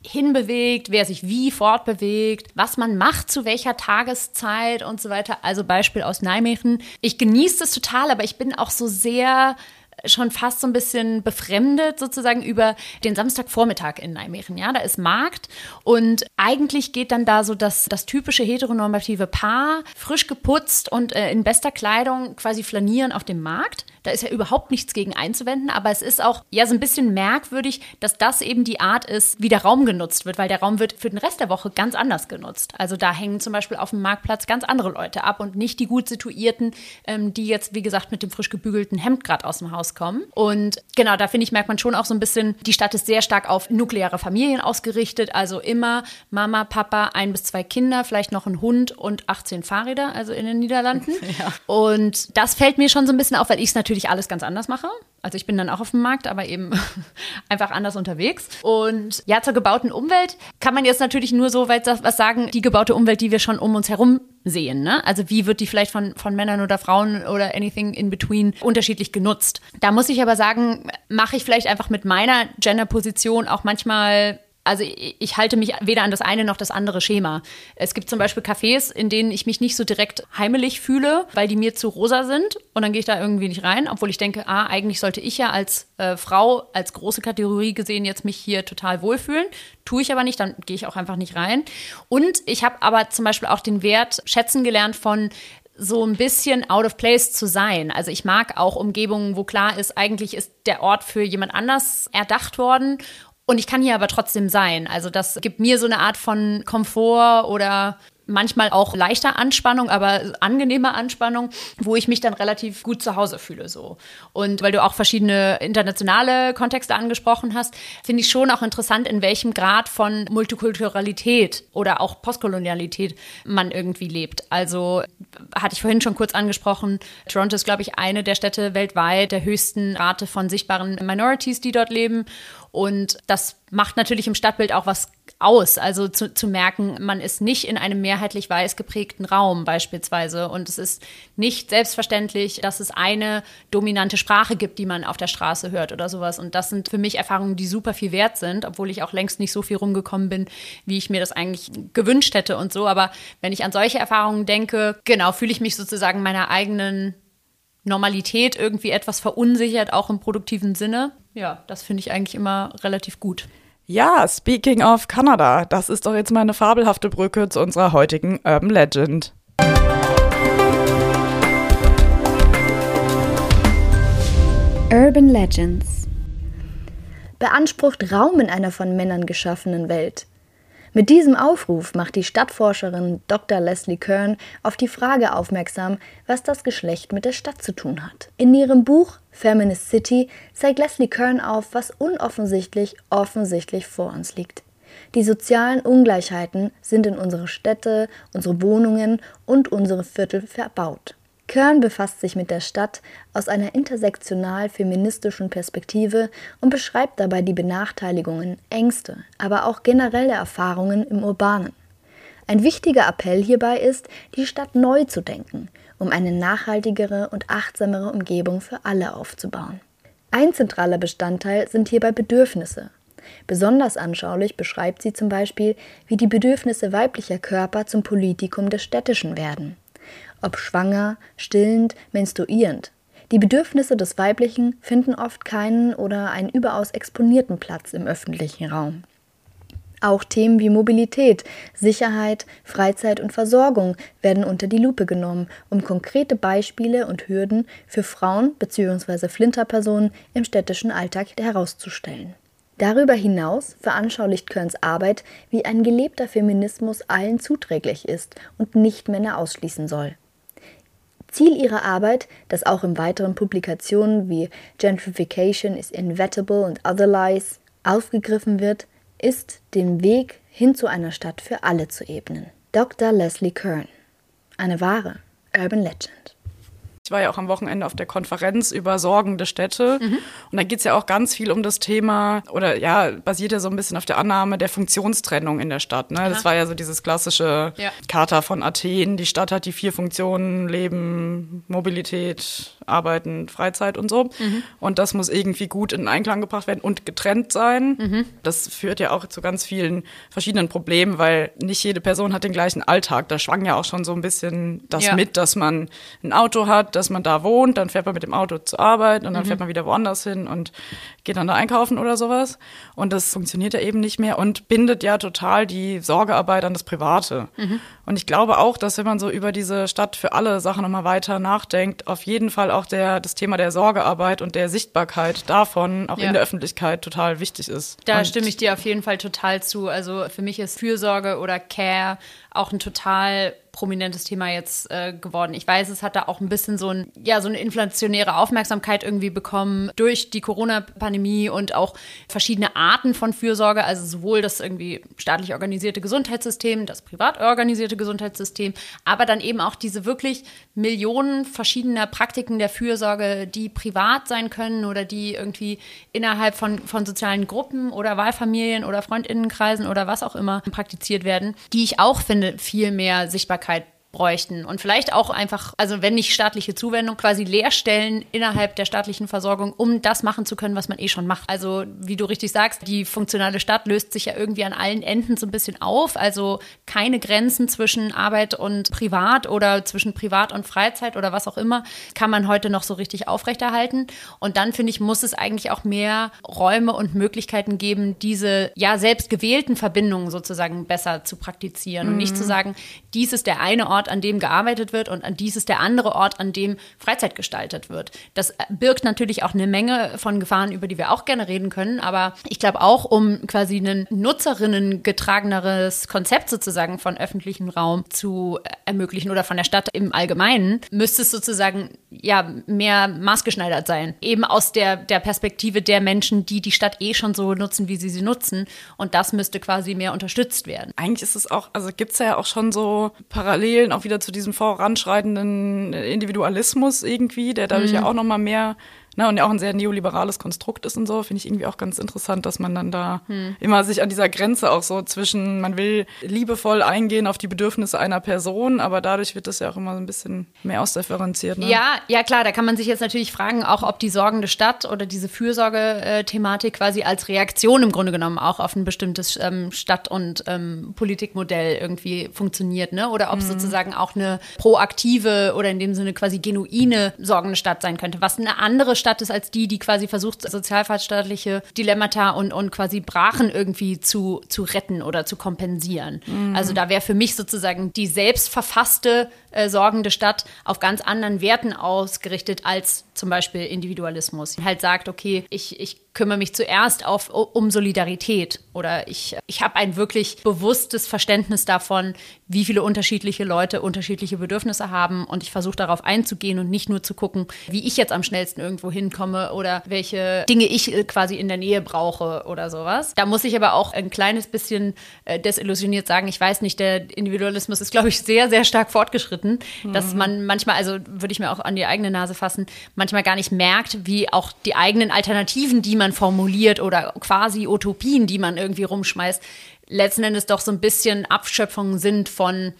S3: hinbewegt, wer sich wie fortbewegt, was man macht, zu welcher Tageszeit und so weiter. Also Beispiel aus Nijmegen. Ich genieße das total, aber ich bin auch so sehr schon fast so ein bisschen befremdet sozusagen über den Samstagvormittag in Nijmegen. Ja, da ist Markt und eigentlich geht dann da so das, das typische heteronormative Paar frisch geputzt und äh, in bester Kleidung quasi flanieren auf dem Markt. Da ist ja überhaupt nichts gegen einzuwenden, aber es ist auch ja so ein bisschen merkwürdig, dass das eben die Art ist, wie der Raum genutzt wird, weil der Raum wird für den Rest der Woche ganz anders genutzt. Also da hängen zum Beispiel auf dem Marktplatz ganz andere Leute ab und nicht die gut situierten, ähm, die jetzt, wie gesagt, mit dem frisch gebügelten Hemd gerade aus dem Haus kommen. Und genau, da finde ich, merkt man schon auch so ein bisschen, die Stadt ist sehr stark auf nukleare Familien ausgerichtet. Also immer Mama, Papa, ein bis zwei Kinder, vielleicht noch ein Hund und 18 Fahrräder, also in den Niederlanden. Ja. Und das fällt mir schon so ein bisschen auf, weil ich es natürlich alles ganz anders mache. Also ich bin dann auch auf dem Markt, aber eben einfach anders unterwegs. Und ja, zur gebauten Umwelt kann man jetzt natürlich nur so weit was sagen, die gebaute Umwelt, die wir schon um uns herum sehen. Ne? Also wie wird die vielleicht von, von Männern oder Frauen oder anything in between unterschiedlich genutzt. Da muss ich aber sagen, mache ich vielleicht einfach mit meiner Gender-Position auch manchmal also ich halte mich weder an das eine noch das andere Schema. Es gibt zum Beispiel Cafés, in denen ich mich nicht so direkt heimelig fühle, weil die mir zu rosa sind und dann gehe ich da irgendwie nicht rein, obwohl ich denke, ah, eigentlich sollte ich ja als äh, Frau, als große Kategorie gesehen jetzt mich hier total wohlfühlen. Tue ich aber nicht, dann gehe ich auch einfach nicht rein. Und ich habe aber zum Beispiel auch den Wert schätzen gelernt von so ein bisschen out of place zu sein. Also ich mag auch Umgebungen, wo klar ist, eigentlich ist der Ort für jemand anders erdacht worden und ich kann hier aber trotzdem sein. Also das gibt mir so eine Art von Komfort oder manchmal auch leichter Anspannung, aber angenehmer Anspannung, wo ich mich dann relativ gut zu Hause fühle so. Und weil du auch verschiedene internationale Kontexte angesprochen hast, finde ich schon auch interessant, in welchem Grad von Multikulturalität oder auch Postkolonialität man irgendwie lebt. Also hatte ich vorhin schon kurz angesprochen, Toronto ist, glaube ich, eine der Städte weltweit der höchsten Rate von sichtbaren Minorities, die dort leben. Und das macht natürlich im Stadtbild auch was aus. Also zu, zu merken, man ist nicht in einem mehrheitlich weiß geprägten Raum beispielsweise. Und es ist nicht selbstverständlich, dass es eine dominante Sprache gibt, die man auf der Straße hört oder sowas. Und das sind für mich Erfahrungen, die super viel wert sind, obwohl ich auch längst nicht so viel rumgekommen bin, wie ich mir das eigentlich gewünscht hätte und so. Aber wenn ich an solche Erfahrungen denke, genau, fühle ich mich sozusagen meiner eigenen Normalität irgendwie etwas verunsichert, auch im produktiven Sinne. Ja, das finde ich eigentlich immer relativ gut.
S2: Ja, speaking of Kanada, das ist doch jetzt mal eine fabelhafte Brücke zu unserer heutigen Urban Legend.
S1: Urban Legends beansprucht Raum in einer von Männern geschaffenen Welt. Mit diesem Aufruf macht die Stadtforscherin Dr. Leslie Kern auf die Frage aufmerksam, was das Geschlecht mit der Stadt zu tun hat. In ihrem Buch Feminist City zeigt Leslie Kern auf, was unoffensichtlich offensichtlich vor uns liegt. Die sozialen Ungleichheiten sind in unsere Städte, unsere Wohnungen und unsere Viertel verbaut. Kern befasst sich mit der Stadt aus einer intersektional-feministischen Perspektive und beschreibt dabei die Benachteiligungen, Ängste, aber auch generelle Erfahrungen im Urbanen. Ein wichtiger Appell hierbei ist, die Stadt neu zu denken, um eine nachhaltigere und achtsamere Umgebung für alle aufzubauen. Ein zentraler Bestandteil sind hierbei Bedürfnisse. Besonders anschaulich beschreibt sie zum Beispiel, wie die Bedürfnisse weiblicher Körper zum Politikum des Städtischen werden ob schwanger, stillend, menstruierend. Die Bedürfnisse des Weiblichen finden oft keinen oder einen überaus exponierten Platz im öffentlichen Raum. Auch Themen wie Mobilität, Sicherheit, Freizeit und Versorgung werden unter die Lupe genommen, um konkrete Beispiele und Hürden für Frauen bzw. Flinterpersonen im städtischen Alltag herauszustellen. Darüber hinaus veranschaulicht Körns Arbeit, wie ein gelebter Feminismus allen zuträglich ist und nicht Männer ausschließen soll. Ziel ihrer Arbeit, das auch in weiteren Publikationen wie Gentrification is Inevitable und Other Lies aufgegriffen wird, ist, den Weg hin zu einer Stadt für alle zu ebnen. Dr. Leslie Kern. Eine wahre Urban Legend.
S2: Ich war ja auch am Wochenende auf der Konferenz über sorgende Städte. Mhm. Und da geht es ja auch ganz viel um das Thema, oder ja, basiert ja so ein bisschen auf der Annahme der Funktionstrennung in der Stadt. Ne? Das war ja so dieses klassische ja. Charta von Athen. Die Stadt hat die vier Funktionen, Leben, Mobilität, Arbeiten, Freizeit und so. Mhm. Und das muss irgendwie gut in Einklang gebracht werden und getrennt sein. Mhm. Das führt ja auch zu ganz vielen verschiedenen Problemen, weil nicht jede Person hat den gleichen Alltag. Da schwang ja auch schon so ein bisschen das ja. mit, dass man ein Auto hat, dass man da wohnt, dann fährt man mit dem Auto zur Arbeit und dann mhm. fährt man wieder woanders hin und geht dann da einkaufen oder sowas. Und das funktioniert ja eben nicht mehr und bindet ja total die Sorgearbeit an das Private. Mhm. Und ich glaube auch, dass wenn man so über diese Stadt für alle Sachen nochmal weiter nachdenkt, auf jeden Fall auch der, das Thema der Sorgearbeit und der Sichtbarkeit davon auch ja. in der Öffentlichkeit total wichtig ist.
S3: Da
S2: und
S3: stimme ich dir auf jeden Fall total zu. Also für mich ist Fürsorge oder Care auch ein total prominentes Thema jetzt äh, geworden. Ich weiß, es hat da auch ein bisschen so, ein, ja, so eine inflationäre Aufmerksamkeit irgendwie bekommen durch die Corona-Pandemie und auch verschiedene Arten von Fürsorge, also sowohl das irgendwie staatlich organisierte Gesundheitssystem, das privat organisierte Gesundheitssystem, aber dann eben auch diese wirklich Millionen verschiedener Praktiken der Fürsorge, die privat sein können oder die irgendwie innerhalb von, von sozialen Gruppen oder Wahlfamilien oder Freundinnenkreisen oder was auch immer praktiziert werden, die ich auch finde, viel mehr Sichtbarkeit bräuchten. Und vielleicht auch einfach, also wenn nicht staatliche Zuwendung, quasi Leerstellen innerhalb der staatlichen Versorgung, um das machen zu können, was man eh schon macht. Also wie du richtig sagst, die funktionale Stadt löst sich ja irgendwie an allen Enden so ein bisschen auf. Also keine Grenzen zwischen Arbeit und Privat oder zwischen Privat und Freizeit oder was auch immer, kann man heute noch so richtig aufrechterhalten. Und dann finde ich, muss es eigentlich auch mehr Räume und Möglichkeiten geben, diese ja selbst gewählten Verbindungen sozusagen besser zu praktizieren mhm. und nicht zu mhm. sagen, dies ist der eine Ort, Ort, an dem gearbeitet wird und dies ist der andere Ort, an dem Freizeit gestaltet wird. Das birgt natürlich auch eine Menge von Gefahren, über die wir auch gerne reden können, aber ich glaube auch, um quasi ein Nutzerinnen getrageneres Konzept sozusagen von öffentlichem Raum zu ermöglichen oder von der Stadt im Allgemeinen, müsste es sozusagen ja mehr maßgeschneidert sein. Eben aus der, der Perspektive der Menschen, die die Stadt eh schon so nutzen, wie sie sie nutzen. Und das müsste quasi mehr unterstützt werden.
S2: Eigentlich ist es auch, also gibt es ja auch schon so Parallelen auch wieder zu diesem voranschreitenden Individualismus irgendwie, der dadurch mhm. ja auch nochmal mehr Ne, und ja auch ein sehr neoliberales Konstrukt ist und so, finde ich irgendwie auch ganz interessant, dass man dann da hm. immer sich an dieser Grenze auch so zwischen, man will liebevoll eingehen auf die Bedürfnisse einer Person, aber dadurch wird das ja auch immer so ein bisschen mehr ausdifferenziert. Ne?
S3: Ja, ja klar, da kann man sich jetzt natürlich fragen, auch ob die sorgende Stadt oder diese Fürsorge-Thematik quasi als Reaktion im Grunde genommen auch auf ein bestimmtes ähm, Stadt- und ähm, Politikmodell irgendwie funktioniert, ne? Oder ob mhm. sozusagen auch eine proaktive oder in dem Sinne quasi genuine sorgende Stadt sein könnte, was eine andere Stadt Stadt ist als die, die quasi versucht, sozialstaatliche Dilemmata und, und quasi Brachen irgendwie zu, zu retten oder zu kompensieren. Mhm. Also da wäre für mich sozusagen die selbstverfasste äh, sorgende Stadt auf ganz anderen Werten ausgerichtet als zum Beispiel Individualismus. Halt sagt, okay, ich, ich kümmere mich zuerst auf, um Solidarität oder ich, ich habe ein wirklich bewusstes Verständnis davon, wie viele unterschiedliche Leute unterschiedliche Bedürfnisse haben und ich versuche darauf einzugehen und nicht nur zu gucken, wie ich jetzt am schnellsten irgendwo hinkomme oder welche Dinge ich äh, quasi in der Nähe brauche oder sowas. Da muss ich aber auch ein kleines bisschen äh, desillusioniert sagen, ich weiß nicht, der Individualismus ist, glaube ich, sehr, sehr stark fortgeschritten, mhm. dass man manchmal, also würde ich mir auch an die eigene Nase fassen, manchmal gar nicht merkt, wie auch die eigenen Alternativen, die man man formuliert oder quasi Utopien, die man irgendwie rumschmeißt, letzten Endes doch so ein bisschen Abschöpfungen sind von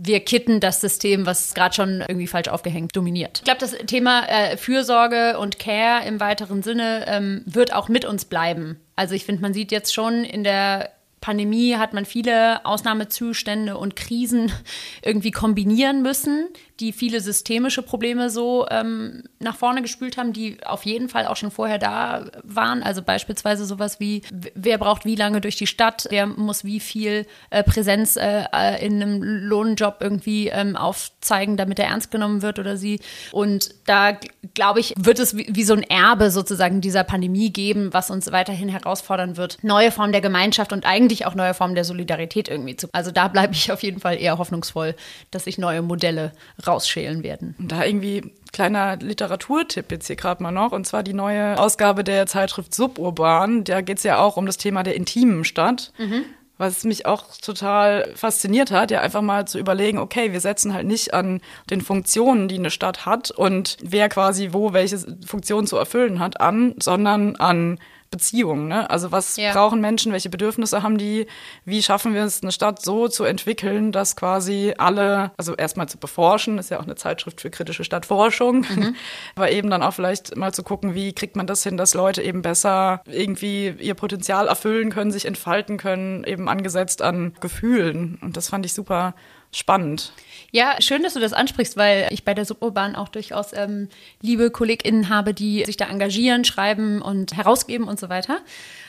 S3: wir kitten das System, was gerade schon irgendwie falsch aufgehängt dominiert. Ich glaube, das Thema äh, Fürsorge und Care im weiteren Sinne ähm, wird auch mit uns bleiben. Also ich finde, man sieht jetzt schon in der Pandemie hat man viele Ausnahmezustände und Krisen irgendwie kombinieren müssen, die viele systemische Probleme so ähm, nach vorne gespült haben, die auf jeden Fall auch schon vorher da waren. Also beispielsweise sowas wie, wer braucht wie lange durch die Stadt, wer muss wie viel äh, Präsenz äh, äh in einem Lohnjob irgendwie ähm, aufzeigen, damit er ernst genommen wird oder sie. Und da, glaube ich, wird es wie, wie so ein Erbe sozusagen dieser Pandemie geben, was uns weiterhin herausfordern wird. Neue Formen der Gemeinschaft und eigentlich auch neue Formen der Solidarität irgendwie zu. Also da bleibe ich auf jeden Fall eher hoffnungsvoll, dass sich neue Modelle rausschälen werden.
S2: Und da irgendwie kleiner Literaturtipp jetzt hier gerade mal noch, und zwar die neue Ausgabe der Zeitschrift Suburban. Da geht es ja auch um das Thema der intimen Stadt. Mhm. Was mich auch total fasziniert hat, ja einfach mal zu überlegen, okay, wir setzen halt nicht an den Funktionen, die eine Stadt hat und wer quasi wo welche Funktion zu erfüllen hat, an, sondern an Beziehungen. Ne? Also was ja. brauchen Menschen, welche Bedürfnisse haben die, wie schaffen wir es, eine Stadt so zu entwickeln, dass quasi alle, also erstmal zu beforschen, ist ja auch eine Zeitschrift für kritische Stadtforschung, mhm. aber eben dann auch vielleicht mal zu gucken, wie kriegt man das hin, dass Leute eben besser irgendwie ihr Potenzial erfüllen können, sich entfalten können, eben angesetzt an Gefühlen. Und das fand ich super spannend.
S3: Ja, schön, dass du das ansprichst, weil ich bei der Suburban auch durchaus ähm, liebe KollegInnen habe, die sich da engagieren, schreiben und herausgeben und so weiter.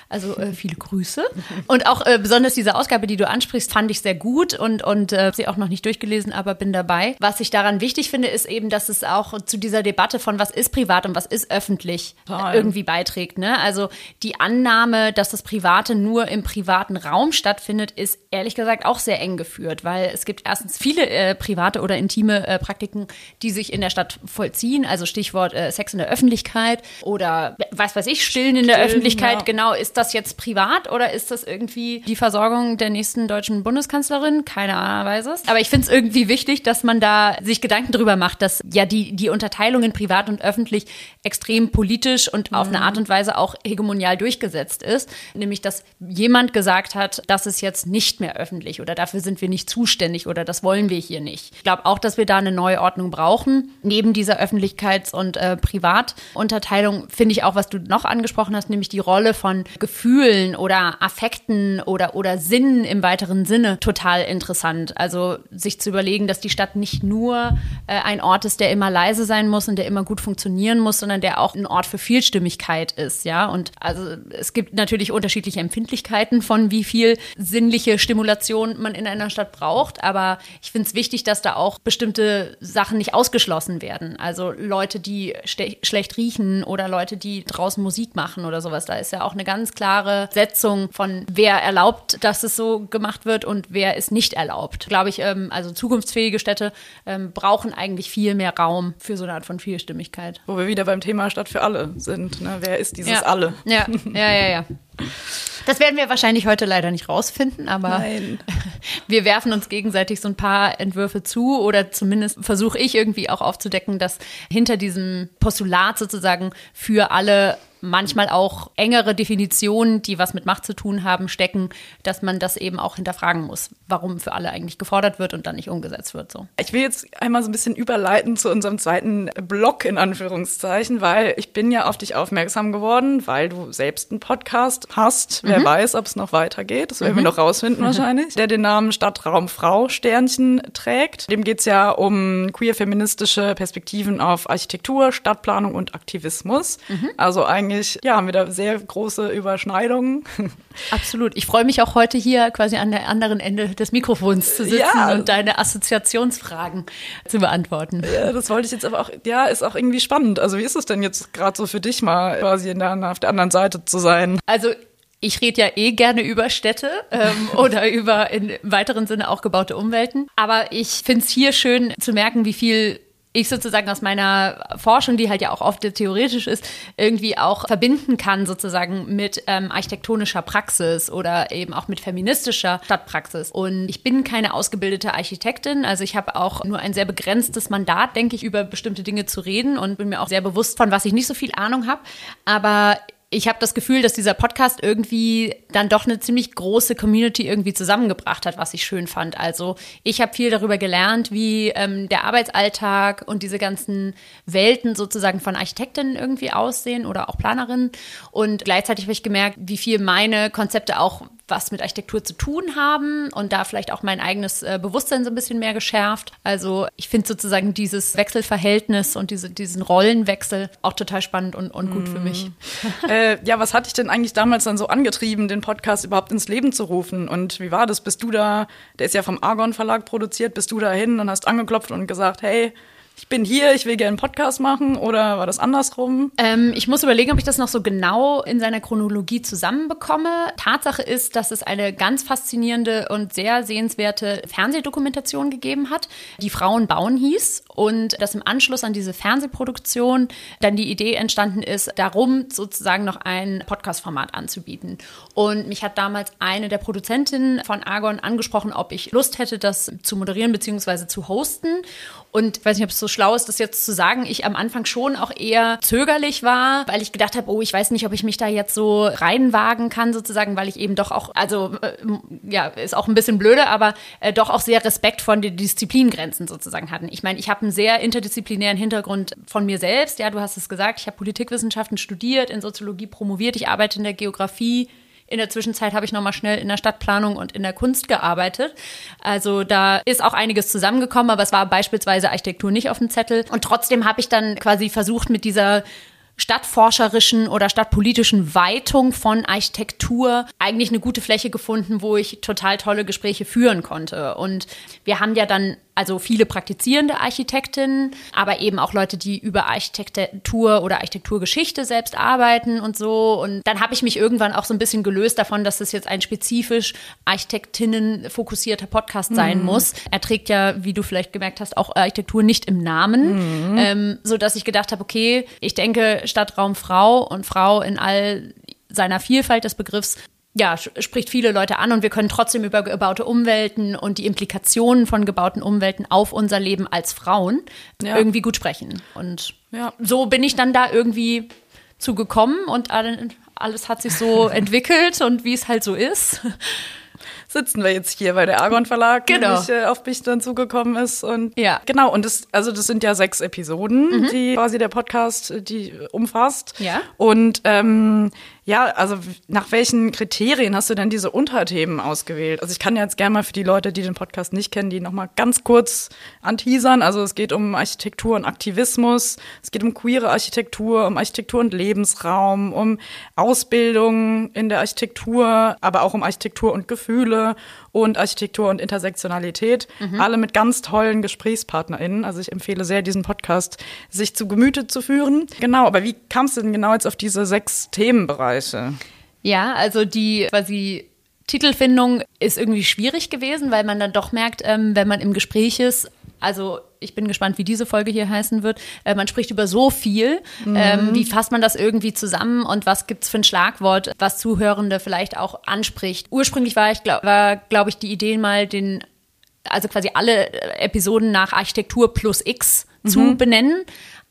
S3: Also äh, viele Grüße. Und auch äh, besonders diese Ausgabe, die du ansprichst, fand ich sehr gut und, und äh, sie auch noch nicht durchgelesen, aber bin dabei. Was ich daran wichtig finde, ist eben, dass es auch zu dieser Debatte von was ist privat und was ist öffentlich Toll. irgendwie beiträgt. Ne? Also die Annahme, dass das Private nur im privaten Raum stattfindet, ist ehrlich gesagt auch sehr eng geführt, weil es gibt erstens viele äh, private oder intime äh, Praktiken, die sich in der Stadt vollziehen. Also Stichwort äh, Sex in der Öffentlichkeit oder was weiß ich, Stillen in der Stillen, Öffentlichkeit. Ja. Genau, ist das jetzt privat oder ist das irgendwie die Versorgung der nächsten deutschen Bundeskanzlerin? Keine Ahnung, weiß es. Aber ich finde es irgendwie wichtig, dass man da sich Gedanken drüber macht, dass ja die, die Unterteilung in privat und öffentlich extrem politisch und mhm. auf eine Art und Weise auch hegemonial durchgesetzt ist. Nämlich, dass jemand gesagt hat, das ist jetzt nicht mehr öffentlich oder dafür sind wir nicht zuständig oder das wollen wir hier nicht. Ich glaube auch, dass wir da eine neue Ordnung brauchen. Neben dieser Öffentlichkeits- und äh, Privatunterteilung finde ich auch, was du noch angesprochen hast, nämlich die Rolle von Gefühlen oder Affekten oder, oder Sinnen im weiteren Sinne total interessant. Also sich zu überlegen, dass die Stadt nicht nur äh, ein Ort ist, der immer leise sein muss und der immer gut funktionieren muss, sondern der auch ein Ort für Vielstimmigkeit ist, ja. Und also es gibt natürlich unterschiedliche Empfindlichkeiten von wie viel sinnliche Stimulation man in einer Stadt braucht, aber ich finde es wichtig, dass da auch bestimmte Sachen nicht ausgeschlossen werden. Also Leute, die schlecht riechen oder Leute, die draußen Musik machen oder sowas. Da ist ja auch eine ganz klare Setzung von, wer erlaubt, dass es so gemacht wird und wer es nicht erlaubt. Glaube ich, ähm, also zukunftsfähige Städte ähm, brauchen eigentlich viel mehr Raum für so eine Art von Vielstimmigkeit.
S2: Wo wir wieder beim Thema Stadt für alle sind. Ne? Wer ist dieses
S3: ja.
S2: Alle?
S3: Ja, ja, ja, ja. Das werden wir wahrscheinlich heute leider nicht rausfinden, aber Nein. wir werfen uns gegenseitig so ein paar Entwürfe zu oder zumindest versuche ich irgendwie auch aufzudecken, dass hinter diesem Postulat sozusagen für alle manchmal auch engere Definitionen, die was mit Macht zu tun haben, stecken, dass man das eben auch hinterfragen muss, warum für alle eigentlich gefordert wird und dann nicht umgesetzt wird. So.
S2: Ich will jetzt einmal so ein bisschen überleiten zu unserem zweiten Block in Anführungszeichen, weil ich bin ja auf dich aufmerksam geworden, weil du selbst einen Podcast hast. Mhm. Wer weiß, ob es noch weitergeht. Das werden mhm. wir noch rausfinden wahrscheinlich. Der den Namen Stadtraum Frau Sternchen trägt. Dem geht es ja um queer-feministische Perspektiven auf Architektur, Stadtplanung und Aktivismus. Mhm. Also eigentlich eigentlich, ja, haben wir da sehr große Überschneidungen.
S3: Absolut. Ich freue mich auch heute hier quasi an der anderen Ende des Mikrofons zu sitzen ja. und deine Assoziationsfragen zu beantworten.
S2: Ja, das wollte ich jetzt aber auch, ja, ist auch irgendwie spannend. Also wie ist es denn jetzt gerade so für dich mal quasi der, auf der anderen Seite zu sein?
S3: Also ich rede ja eh gerne über Städte ähm, oder über in weiteren Sinne auch gebaute Umwelten. Aber ich finde es hier schön zu merken, wie viel ich sozusagen aus meiner Forschung, die halt ja auch oft theoretisch ist, irgendwie auch verbinden kann sozusagen mit ähm, architektonischer Praxis oder eben auch mit feministischer Stadtpraxis. Und ich bin keine ausgebildete Architektin, also ich habe auch nur ein sehr begrenztes Mandat, denke ich, über bestimmte Dinge zu reden und bin mir auch sehr bewusst von, was ich nicht so viel Ahnung habe. Aber ich habe das Gefühl, dass dieser Podcast irgendwie dann doch eine ziemlich große Community irgendwie zusammengebracht hat, was ich schön fand. Also ich habe viel darüber gelernt, wie ähm, der Arbeitsalltag und diese ganzen Welten sozusagen von Architektinnen irgendwie aussehen oder auch Planerinnen. Und gleichzeitig habe ich gemerkt, wie viel meine Konzepte auch was mit Architektur zu tun haben und da vielleicht auch mein eigenes äh, Bewusstsein so ein bisschen mehr geschärft. Also ich finde sozusagen dieses Wechselverhältnis und diese, diesen Rollenwechsel auch total spannend und, und gut mm. für mich.
S2: Äh, ja, was hat dich denn eigentlich damals dann so angetrieben, den Podcast überhaupt ins Leben zu rufen? Und wie war das? Bist du da, der ist ja vom Argon Verlag produziert, bist du da hin und hast angeklopft und gesagt, hey, ich bin hier, ich will gerne einen Podcast machen oder war das andersrum?
S3: Ähm, ich muss überlegen, ob ich das noch so genau in seiner Chronologie zusammenbekomme. Tatsache ist, dass es eine ganz faszinierende und sehr sehenswerte Fernsehdokumentation gegeben hat, die Frauen bauen hieß und dass im Anschluss an diese Fernsehproduktion dann die Idee entstanden ist, darum sozusagen noch ein Podcast-Format anzubieten. Und mich hat damals eine der Produzentinnen von Argon angesprochen, ob ich Lust hätte, das zu moderieren bzw. zu hosten. Und ich weiß nicht, ob es so schlau ist, das jetzt zu sagen, ich am Anfang schon auch eher zögerlich war, weil ich gedacht habe, oh, ich weiß nicht, ob ich mich da jetzt so reinwagen kann, sozusagen, weil ich eben doch auch, also äh, ja, ist auch ein bisschen blöde, aber äh, doch auch sehr Respekt von den Disziplingrenzen sozusagen hatten. Ich meine, ich habe einen sehr interdisziplinären Hintergrund von mir selbst. Ja, du hast es gesagt, ich habe Politikwissenschaften studiert, in Soziologie promoviert, ich arbeite in der Geografie in der Zwischenzeit habe ich nochmal schnell in der Stadtplanung und in der Kunst gearbeitet. Also da ist auch einiges zusammengekommen, aber es war beispielsweise Architektur nicht auf dem Zettel. Und trotzdem habe ich dann quasi versucht, mit dieser stadtforscherischen oder stadtpolitischen Weitung von Architektur eigentlich eine gute Fläche gefunden, wo ich total tolle Gespräche führen konnte. Und wir haben ja dann also viele praktizierende Architektinnen, aber eben auch Leute, die über Architektur oder Architekturgeschichte selbst arbeiten und so. Und dann habe ich mich irgendwann auch so ein bisschen gelöst davon, dass das jetzt ein spezifisch Architektinnen fokussierter Podcast sein mhm. muss. Er trägt ja, wie du vielleicht gemerkt hast, auch Architektur nicht im Namen, mhm. ähm, so dass ich gedacht habe, okay, ich denke Stadtraum Frau und Frau in all seiner Vielfalt des Begriffs ja, spricht viele Leute an und wir können trotzdem über gebaute Umwelten und die Implikationen von gebauten Umwelten auf unser Leben als Frauen ja. irgendwie gut sprechen. Und ja. so bin ich dann da irgendwie zugekommen und alles hat sich so entwickelt und wie es halt so ist
S2: sitzen wir jetzt hier, weil der Argon Verlag genau. nämlich, äh, auf mich dann zugekommen ist. Und ja. genau, und das, also das sind ja sechs Episoden, mhm. die quasi der Podcast äh, die umfasst. Ja. Und ähm, ja, also nach welchen Kriterien hast du denn diese Unterthemen ausgewählt? Also ich kann jetzt gerne mal für die Leute, die den Podcast nicht kennen, die nochmal ganz kurz anteasern. Also es geht um Architektur und Aktivismus, es geht um queere Architektur, um Architektur und Lebensraum, um Ausbildung in der Architektur, aber auch um Architektur und Gefühle und Architektur und Intersektionalität. Mhm. Alle mit ganz tollen GesprächspartnerInnen. Also ich empfehle sehr, diesen Podcast sich zu Gemüte zu führen. Genau, aber wie kamst du denn genau jetzt auf diese sechs Themenbereiche?
S3: Ja, also die quasi Titelfindung ist irgendwie schwierig gewesen, weil man dann doch merkt, ähm, wenn man im Gespräch ist, also ich bin gespannt, wie diese Folge hier heißen wird. Äh, man spricht über so viel. Mhm. Ähm, wie fasst man das irgendwie zusammen und was gibt es für ein Schlagwort, was Zuhörende vielleicht auch anspricht? Ursprünglich war ich, glaub, war, glaube ich, die Idee mal den, also quasi alle Episoden nach Architektur plus X mhm. zu benennen.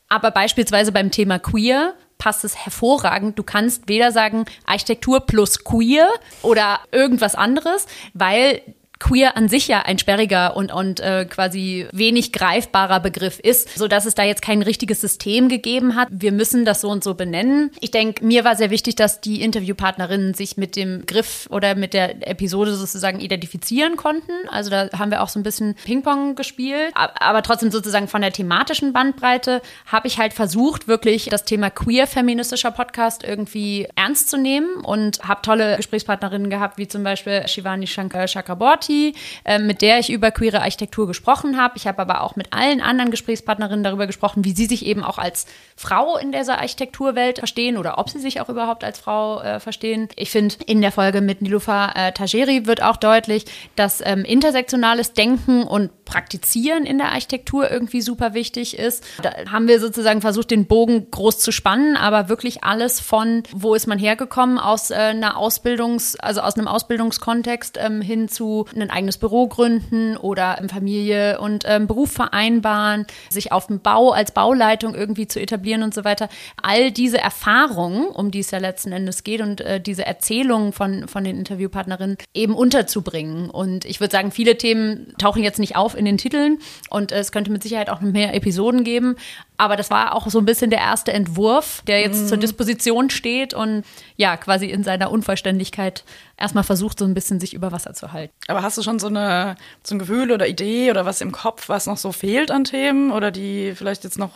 S3: Aber beispielsweise beim Thema Queer passt es hervorragend. Du kannst weder sagen Architektur plus Queer oder irgendwas anderes, weil queer an sich ja ein sperriger und, und äh, quasi wenig greifbarer Begriff ist, so dass es da jetzt kein richtiges System gegeben hat. Wir müssen das so und so benennen. Ich denke, mir war sehr wichtig, dass die Interviewpartnerinnen sich mit dem Griff oder mit der Episode sozusagen identifizieren konnten. Also da haben wir auch so ein bisschen Ping-Pong gespielt. Aber trotzdem sozusagen von der thematischen Bandbreite habe ich halt versucht, wirklich das Thema queer feministischer Podcast irgendwie ernst zu nehmen und habe tolle Gesprächspartnerinnen gehabt, wie zum Beispiel Shivani Shankar Chakraborty Party, äh, mit der ich über queere Architektur gesprochen habe. Ich habe aber auch mit allen anderen Gesprächspartnerinnen darüber gesprochen, wie sie sich eben auch als Frau in dieser Architekturwelt verstehen oder ob sie sich auch überhaupt als Frau äh, verstehen. Ich finde, in der Folge mit Nilufa äh, Tajeri wird auch deutlich, dass ähm, intersektionales Denken und Praktizieren in der Architektur irgendwie super wichtig ist. Da haben wir sozusagen versucht, den Bogen groß zu spannen, aber wirklich alles von, wo ist man hergekommen, aus äh, einer Ausbildungs-, also aus einem Ausbildungskontext ähm, hin zu ein eigenes Büro gründen oder Familie und ähm, Beruf vereinbaren, sich auf dem Bau als Bauleitung irgendwie zu etablieren und so weiter. All diese Erfahrungen, um die es ja letzten Endes geht und äh, diese Erzählungen von, von den Interviewpartnerinnen eben unterzubringen. Und ich würde sagen, viele Themen tauchen jetzt nicht auf in den Titeln und es könnte mit Sicherheit auch mehr Episoden geben. Aber das war auch so ein bisschen der erste Entwurf, der jetzt mhm. zur Disposition steht und ja, quasi in seiner Unvollständigkeit erstmal versucht, so ein bisschen sich über Wasser zu halten.
S2: Aber hast du schon so, eine, so ein Gefühl oder Idee oder was im Kopf, was noch so fehlt an Themen oder die vielleicht jetzt noch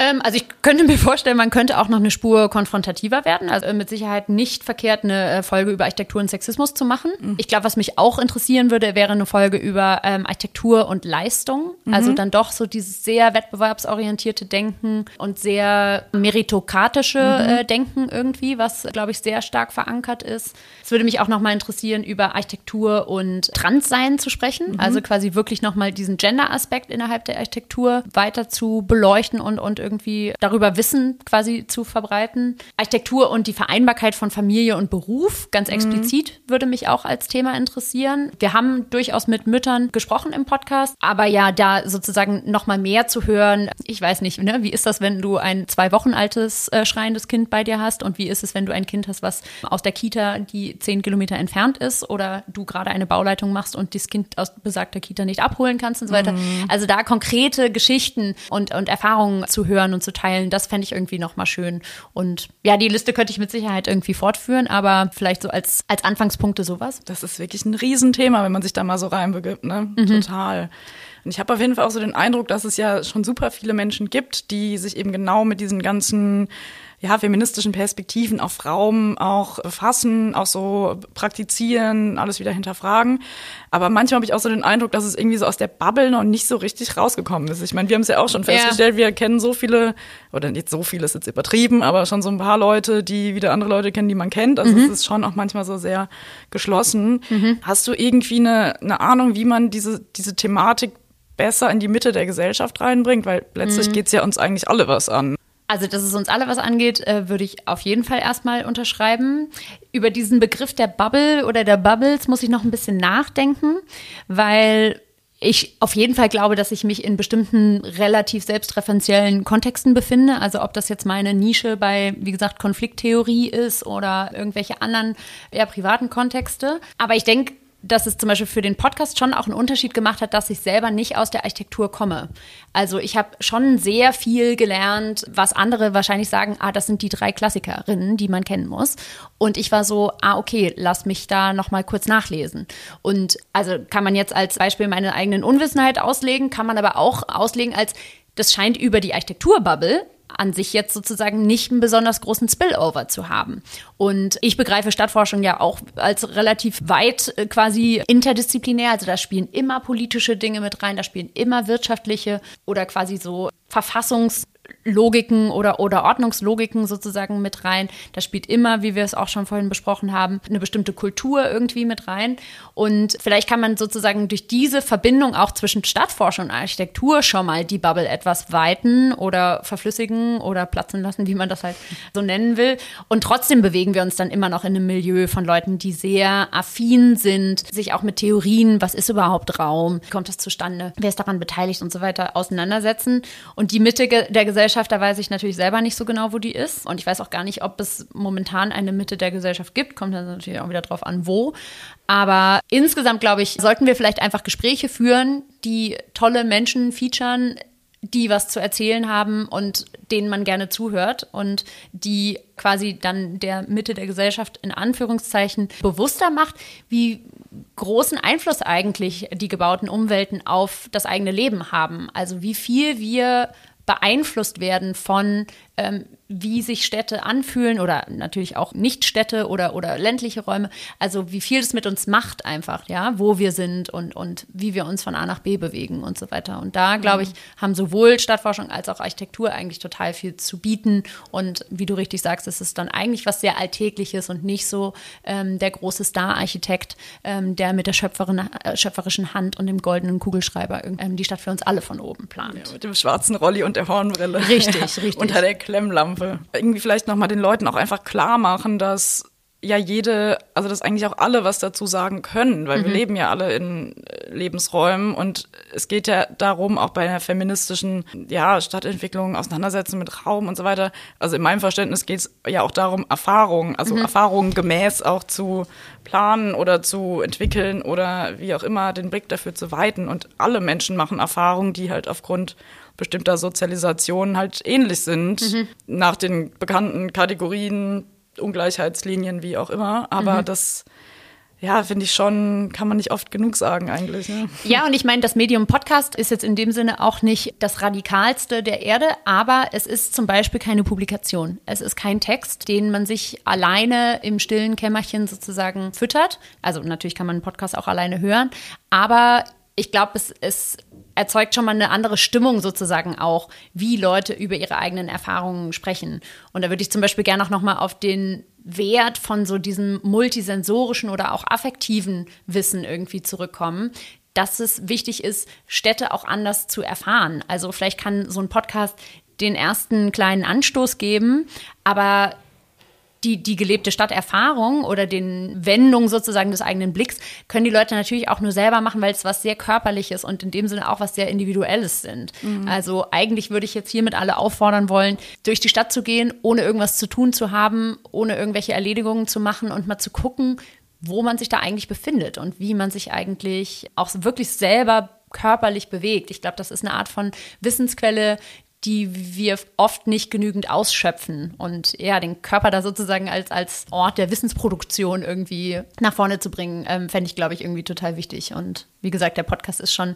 S3: ähm, also ich könnte mir vorstellen, man könnte auch noch eine Spur konfrontativer werden. Also mit Sicherheit nicht verkehrt, eine äh, Folge über Architektur und Sexismus zu machen. Mhm. Ich glaube, was mich auch interessieren würde, wäre eine Folge über ähm, Architektur und Leistung. Mhm. Also dann doch so dieses sehr wettbewerbsorientierte Denken und sehr meritokratische mhm. äh, Denken irgendwie, was, glaube ich, sehr stark verankert ist. Es würde mich auch noch mal interessieren, über Architektur und Transsein zu sprechen. Mhm. Also quasi wirklich noch mal diesen Gender-Aspekt innerhalb der Architektur weiter zu beleuchten und, und irgendwie darüber Wissen quasi zu verbreiten. Architektur und die Vereinbarkeit von Familie und Beruf, ganz mhm. explizit, mhm. würde mich auch als Thema interessieren. Wir haben durchaus mit Müttern gesprochen im Podcast, aber ja, da sozusagen noch mal mehr zu hören. Ich weiß nicht, ne? wie ist das, wenn du ein zwei Wochen altes äh, schreiendes Kind bei dir hast und wie ist es, wenn du ein Kind hast, was aus der Kita, die zehn Kilometer entfernt ist oder du gerade eine Bauleitung machst und das Kind aus besagter Kita nicht abholen kannst und so weiter. Mhm. Also da konkrete Geschichten und, und Erfahrungen zu hören hören und zu teilen, das fände ich irgendwie nochmal schön. Und ja, die Liste könnte ich mit Sicherheit irgendwie fortführen, aber vielleicht so als, als Anfangspunkte sowas.
S2: Das ist wirklich ein Riesenthema, wenn man sich da mal so reinbegibt, ne? Mhm. Total. Und ich habe auf jeden Fall auch so den Eindruck, dass es ja schon super viele Menschen gibt, die sich eben genau mit diesen ganzen ja, feministischen Perspektiven auf Raum auch befassen, auch so praktizieren, alles wieder hinterfragen. Aber manchmal habe ich auch so den Eindruck, dass es irgendwie so aus der Bubble noch nicht so richtig rausgekommen ist. Ich meine, wir haben es ja auch schon festgestellt, ja. wir kennen so viele, oder nicht so viele ist jetzt übertrieben, aber schon so ein paar Leute, die wieder andere Leute kennen, die man kennt. Also mhm. es ist schon auch manchmal so sehr geschlossen. Mhm. Hast du irgendwie eine, eine Ahnung, wie man diese, diese Thematik besser in die Mitte der Gesellschaft reinbringt? Weil letztlich mhm. geht es ja uns eigentlich alle was an.
S3: Also, dass es uns alle was angeht, äh, würde ich auf jeden Fall erstmal unterschreiben. Über diesen Begriff der Bubble oder der Bubbles muss ich noch ein bisschen nachdenken, weil ich auf jeden Fall glaube, dass ich mich in bestimmten relativ selbstreferenziellen Kontexten befinde. Also ob das jetzt meine Nische bei, wie gesagt, Konflikttheorie ist oder irgendwelche anderen eher privaten Kontexte. Aber ich denke, dass es zum Beispiel für den Podcast schon auch einen Unterschied gemacht hat, dass ich selber nicht aus der Architektur komme. Also ich habe schon sehr viel gelernt, was andere wahrscheinlich sagen, ah, das sind die drei Klassikerinnen, die man kennen muss. Und ich war so, ah, okay, lass mich da nochmal kurz nachlesen. Und also kann man jetzt als Beispiel meine eigenen Unwissenheit auslegen, kann man aber auch auslegen als, das scheint über die Architekturbubble an sich jetzt sozusagen nicht einen besonders großen Spillover zu haben. Und ich begreife Stadtforschung ja auch als relativ weit äh, quasi interdisziplinär. Also da spielen immer politische Dinge mit rein, da spielen immer wirtschaftliche oder quasi so Verfassungs- Logiken oder, oder Ordnungslogiken sozusagen mit rein. Da spielt immer, wie wir es auch schon vorhin besprochen haben, eine bestimmte Kultur irgendwie mit rein. Und vielleicht kann man sozusagen durch diese Verbindung auch zwischen Stadtforschung und Architektur schon mal die Bubble etwas weiten oder verflüssigen oder platzen lassen, wie man das halt so nennen will. Und trotzdem bewegen wir uns dann immer noch in einem Milieu von Leuten, die sehr affin sind, sich auch mit Theorien, was ist überhaupt Raum, wie kommt das zustande, wer ist daran beteiligt und so weiter, auseinandersetzen. Und die Mitte der Gesellschaft Gesellschaft, da weiß ich natürlich selber nicht so genau, wo die ist. Und ich weiß auch gar nicht, ob es momentan eine Mitte der Gesellschaft gibt. Kommt dann natürlich auch wieder drauf an, wo. Aber insgesamt, glaube ich, sollten wir vielleicht einfach Gespräche führen, die tolle Menschen featuren, die was zu erzählen haben und denen man gerne zuhört und die quasi dann der Mitte der Gesellschaft in Anführungszeichen bewusster macht, wie großen Einfluss eigentlich die gebauten Umwelten auf das eigene Leben haben. Also wie viel wir beeinflusst werden von wie sich Städte anfühlen oder natürlich auch Nicht-Städte oder, oder ländliche Räume. Also wie viel es mit uns macht einfach, ja, wo wir sind und, und wie wir uns von A nach B bewegen und so weiter. Und da, glaube ich, haben sowohl Stadtforschung als auch Architektur eigentlich total viel zu bieten. Und wie du richtig sagst, es ist dann eigentlich was sehr Alltägliches und nicht so ähm, der große Star-Architekt, ähm, der mit der Schöpferin, äh, schöpferischen Hand und dem goldenen Kugelschreiber ähm, die Stadt für uns alle von oben plant.
S2: Ja, mit dem schwarzen Rolli und der Hornbrille.
S3: Richtig, ja, richtig.
S2: Unter der Klemmlampe. Irgendwie vielleicht nochmal den Leuten auch einfach klar machen, dass ja jede, also dass eigentlich auch alle was dazu sagen können, weil mhm. wir leben ja alle in äh, Lebensräumen und es geht ja darum, auch bei einer feministischen ja, Stadtentwicklung, Auseinandersetzen mit Raum und so weiter. Also in meinem Verständnis geht es ja auch darum, Erfahrungen, also mhm. Erfahrungen gemäß auch zu planen oder zu entwickeln oder wie auch immer den Blick dafür zu weiten. Und alle Menschen machen Erfahrungen, die halt aufgrund bestimmter Sozialisation halt ähnlich sind, mhm. nach den bekannten Kategorien, Ungleichheitslinien, wie auch immer. Aber mhm. das ja, finde ich schon, kann man nicht oft genug sagen eigentlich. Ne?
S3: Ja, und ich meine, das Medium Podcast ist jetzt in dem Sinne auch nicht das radikalste der Erde, aber es ist zum Beispiel keine Publikation. Es ist kein Text, den man sich alleine im stillen Kämmerchen sozusagen füttert. Also natürlich kann man einen Podcast auch alleine hören, aber ich glaube, es, es erzeugt schon mal eine andere Stimmung sozusagen auch, wie Leute über ihre eigenen Erfahrungen sprechen. Und da würde ich zum Beispiel gerne auch noch mal auf den Wert von so diesem multisensorischen oder auch affektiven Wissen irgendwie zurückkommen, dass es wichtig ist, Städte auch anders zu erfahren. Also vielleicht kann so ein Podcast den ersten kleinen Anstoß geben, aber die, die gelebte Stadterfahrung oder den Wendungen sozusagen des eigenen Blicks können die Leute natürlich auch nur selber machen, weil es was sehr Körperliches und in dem Sinne auch was sehr Individuelles sind. Mhm. Also eigentlich würde ich jetzt hiermit alle auffordern wollen, durch die Stadt zu gehen, ohne irgendwas zu tun zu haben, ohne irgendwelche Erledigungen zu machen und mal zu gucken, wo man sich da eigentlich befindet und wie man sich eigentlich auch wirklich selber körperlich bewegt. Ich glaube, das ist eine Art von Wissensquelle, die wir oft nicht genügend ausschöpfen und ja, den Körper da sozusagen als, als Ort der Wissensproduktion irgendwie nach vorne zu bringen, ähm, fände ich, glaube ich, irgendwie total wichtig. Und wie gesagt, der Podcast ist schon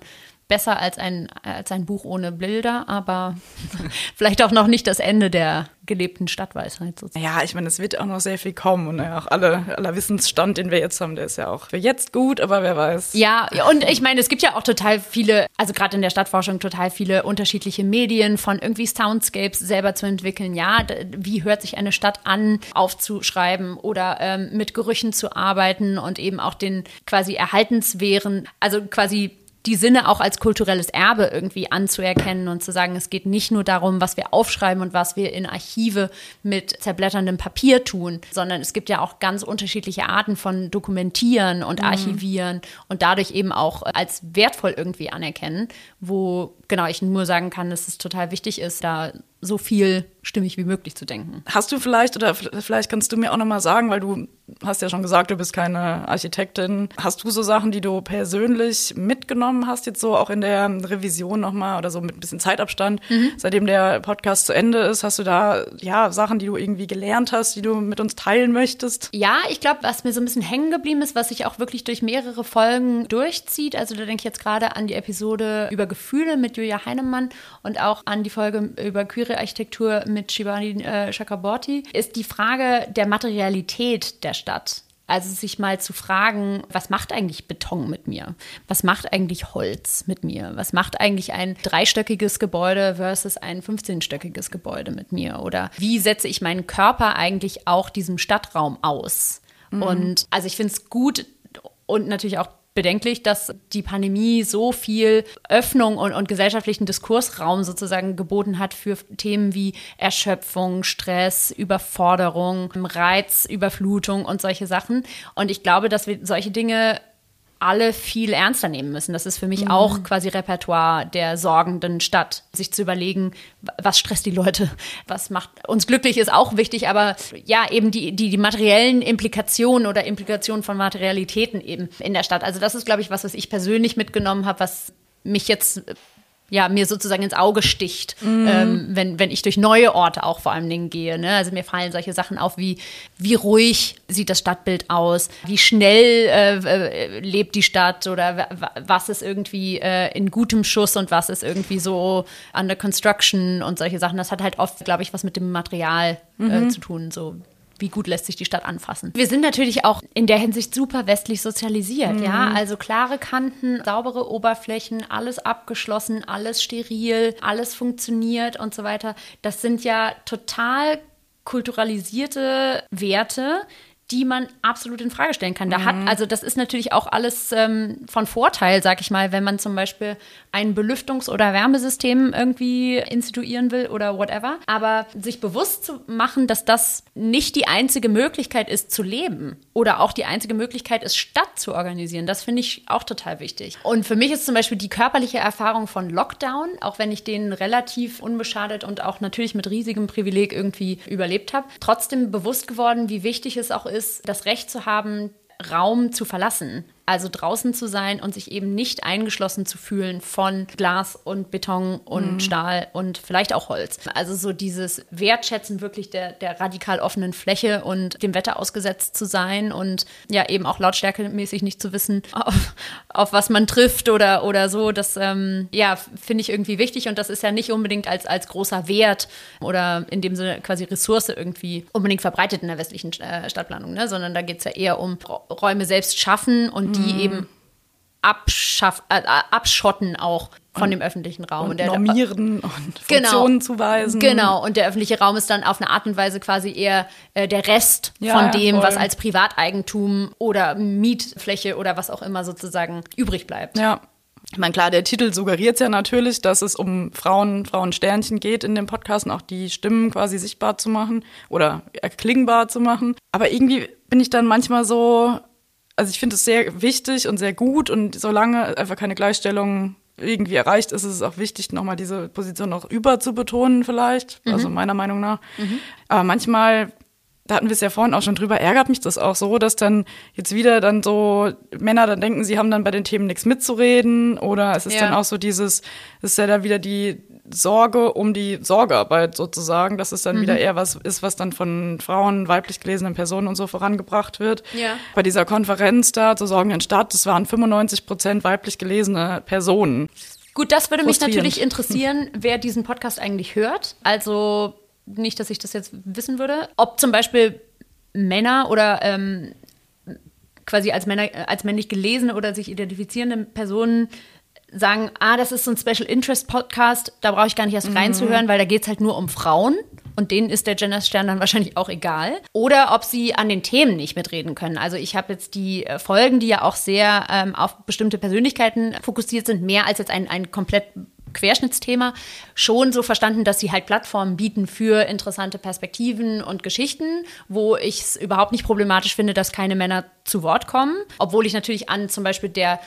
S3: besser als ein, als ein Buch ohne Bilder, aber vielleicht auch noch nicht das Ende der gelebten Stadtweisheit sozusagen.
S2: Ja, ich meine, es wird auch noch sehr viel kommen und ja, auch alle, aller Wissensstand, den wir jetzt haben, der ist ja auch für jetzt gut, aber wer weiß.
S3: Ja, und ich meine, es gibt ja auch total viele, also gerade in der Stadtforschung total viele unterschiedliche Medien von irgendwie Soundscapes selber zu entwickeln. Ja, wie hört sich eine Stadt an, aufzuschreiben oder ähm, mit Gerüchen zu arbeiten und eben auch den quasi erhaltenswehren, also quasi die Sinne auch als kulturelles Erbe irgendwie anzuerkennen und zu sagen, es geht nicht nur darum, was wir aufschreiben und was wir in Archive mit zerblätterndem Papier tun, sondern es gibt ja auch ganz unterschiedliche Arten von Dokumentieren und mhm. Archivieren und dadurch eben auch als wertvoll irgendwie anerkennen, wo genau ich nur sagen kann, dass es total wichtig ist, da so viel stimmig wie möglich zu denken.
S2: Hast du vielleicht, oder vielleicht kannst du mir auch nochmal sagen, weil du hast ja schon gesagt, du bist keine Architektin. Hast du so Sachen, die du persönlich mitgenommen hast, jetzt so auch in der Revision nochmal oder so mit ein bisschen Zeitabstand, mhm. seitdem der Podcast zu Ende ist? Hast du da ja Sachen, die du irgendwie gelernt hast, die du mit uns teilen möchtest?
S3: Ja, ich glaube, was mir so ein bisschen hängen geblieben ist, was sich auch wirklich durch mehrere Folgen durchzieht. Also da denke ich jetzt gerade an die Episode über Gefühle mit Julia Heinemann und auch an die Folge über queere Architektur mit Shivani äh, Chakraborty, ist die Frage der Materialität der Stadt. Also sich mal zu fragen, was macht eigentlich Beton mit mir? Was macht eigentlich Holz mit mir? Was macht eigentlich ein dreistöckiges Gebäude versus ein 15-stöckiges Gebäude mit mir? Oder wie setze ich meinen Körper eigentlich auch diesem Stadtraum aus? Mhm. Und also ich finde es gut und natürlich auch bedenklich, dass die Pandemie so viel Öffnung und, und gesellschaftlichen Diskursraum sozusagen geboten hat für Themen wie Erschöpfung, Stress, Überforderung, Reizüberflutung und solche Sachen. Und ich glaube, dass wir solche Dinge alle viel ernster nehmen müssen. Das ist für mich mhm. auch quasi Repertoire der sorgenden Stadt, sich zu überlegen, was stresst die Leute, was macht uns glücklich, ist auch wichtig, aber ja, eben die, die, die materiellen Implikationen oder Implikationen von Materialitäten eben in der Stadt. Also das ist, glaube ich, was, was ich persönlich mitgenommen habe, was mich jetzt ja, mir sozusagen ins Auge sticht, mhm. ähm, wenn, wenn ich durch neue Orte auch vor allen Dingen gehe. Ne? Also mir fallen solche Sachen auf wie, wie ruhig sieht das Stadtbild aus, wie schnell äh, äh, lebt die Stadt oder was ist irgendwie äh, in gutem Schuss und was ist irgendwie so under construction und solche Sachen. Das hat halt oft, glaube ich, was mit dem Material äh, mhm. zu tun. So wie gut lässt sich die Stadt anfassen. Wir sind natürlich auch in der Hinsicht super westlich sozialisiert, mhm. ja. Also klare Kanten, saubere Oberflächen, alles abgeschlossen, alles steril, alles funktioniert und so weiter. Das sind ja total kulturalisierte Werte, die man absolut in Frage stellen kann. Da mhm. hat, also das ist natürlich auch alles ähm, von Vorteil, sag ich mal, wenn man zum Beispiel ein Belüftungs- oder Wärmesystem irgendwie instituieren will oder whatever. Aber sich bewusst zu machen, dass das nicht die einzige Möglichkeit ist zu leben oder auch die einzige Möglichkeit ist, Stadt zu organisieren, das finde ich auch total wichtig. Und für mich ist zum Beispiel die körperliche Erfahrung von Lockdown, auch wenn ich den relativ unbeschadet und auch natürlich mit riesigem Privileg irgendwie überlebt habe, trotzdem bewusst geworden, wie wichtig es auch ist, das Recht zu haben, Raum zu verlassen. Also draußen zu sein und sich eben nicht eingeschlossen zu fühlen von Glas und Beton und mhm. Stahl und vielleicht auch Holz. Also so dieses Wertschätzen wirklich der, der radikal offenen Fläche und dem Wetter ausgesetzt zu sein und ja eben auch lautstärkemäßig nicht zu wissen, auf, auf was man trifft oder, oder so. Das ähm, ja, finde ich irgendwie wichtig und das ist ja nicht unbedingt als, als großer Wert oder in dem Sinne quasi Ressource irgendwie unbedingt verbreitet in der westlichen äh, Stadtplanung, ne? sondern da geht es ja eher um Räume selbst schaffen und die mhm. eben abschaff, äh, abschotten auch von und, dem öffentlichen Raum.
S2: Und, und der, normieren und genau. Funktionen genau, zuweisen.
S3: Genau, und der öffentliche Raum ist dann auf eine Art und Weise quasi eher äh, der Rest ja, von dem, voll. was als Privateigentum oder Mietfläche oder was auch immer sozusagen übrig bleibt.
S2: Ja. Ich meine, klar, der Titel suggeriert ja natürlich, dass es um Frauen, Frauensternchen geht in dem Podcast und auch die Stimmen quasi sichtbar zu machen oder erklingbar zu machen. Aber irgendwie bin ich dann manchmal so, also ich finde es sehr wichtig und sehr gut und solange einfach keine Gleichstellung irgendwie erreicht ist, ist es auch wichtig, nochmal diese Position noch über zu betonen vielleicht, mhm. also meiner Meinung nach. Mhm. Aber manchmal, da hatten wir es ja vorhin auch schon drüber, ärgert mich das auch so, dass dann jetzt wieder dann so Männer dann denken, sie haben dann bei den Themen nichts mitzureden oder es ist ja. dann auch so dieses, es ist ja da wieder die Sorge um die Sorgearbeit sozusagen, dass es dann mhm. wieder eher was ist, was dann von Frauen, weiblich gelesenen Personen und so vorangebracht wird. Ja. Bei dieser Konferenz da zur Sorgenden Stadt, das waren 95 Prozent weiblich gelesene Personen.
S3: Gut, das würde mich natürlich interessieren, wer diesen Podcast eigentlich hört. Also nicht, dass ich das jetzt wissen würde. Ob zum Beispiel Männer oder ähm, quasi als Männer, als männlich gelesene oder sich identifizierende Personen sagen, ah, das ist so ein Special Interest Podcast, da brauche ich gar nicht erst mhm. reinzuhören, weil da geht es halt nur um Frauen. Und denen ist der Gender-Stern dann wahrscheinlich auch egal. Oder ob sie an den Themen nicht mitreden können. Also ich habe jetzt die äh, Folgen, die ja auch sehr ähm, auf bestimmte Persönlichkeiten fokussiert sind, mehr als jetzt ein, ein komplett Querschnittsthema schon so verstanden, dass sie halt Plattformen bieten für interessante Perspektiven und Geschichten, wo ich es überhaupt nicht problematisch finde, dass keine Männer zu Wort kommen. Obwohl ich natürlich an zum Beispiel der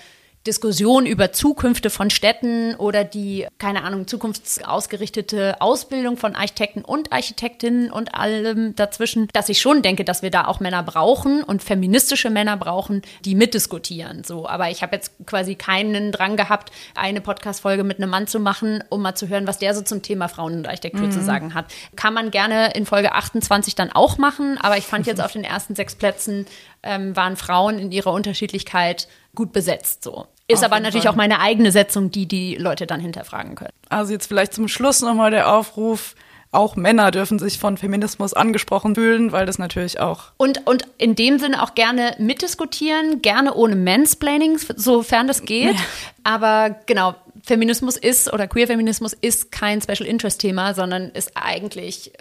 S3: Diskussion über Zukünfte von Städten oder die, keine Ahnung, zukunftsausgerichtete Ausbildung von Architekten und Architektinnen und allem dazwischen, dass ich schon denke, dass wir da auch Männer brauchen und feministische Männer brauchen, die mitdiskutieren. So, aber ich habe jetzt quasi keinen Drang gehabt, eine Podcast-Folge mit einem Mann zu machen, um mal zu hören, was der so zum Thema Frauen und Architektur mhm. zu sagen hat. Kann man gerne in Folge 28 dann auch machen, aber ich fand jetzt auf den ersten sechs Plätzen ähm, waren Frauen in ihrer Unterschiedlichkeit gut besetzt. So. Ist aber natürlich Fall. auch meine eigene Setzung, die die Leute dann hinterfragen können.
S2: Also jetzt vielleicht zum Schluss nochmal der Aufruf. Auch Männer dürfen sich von Feminismus angesprochen fühlen, weil das natürlich auch.
S3: Und, und in dem Sinne auch gerne mitdiskutieren, gerne ohne Mansplaining, sofern das geht. Ja. Aber genau, Feminismus ist oder Queer-Feminismus ist kein Special Interest-Thema, sondern ist eigentlich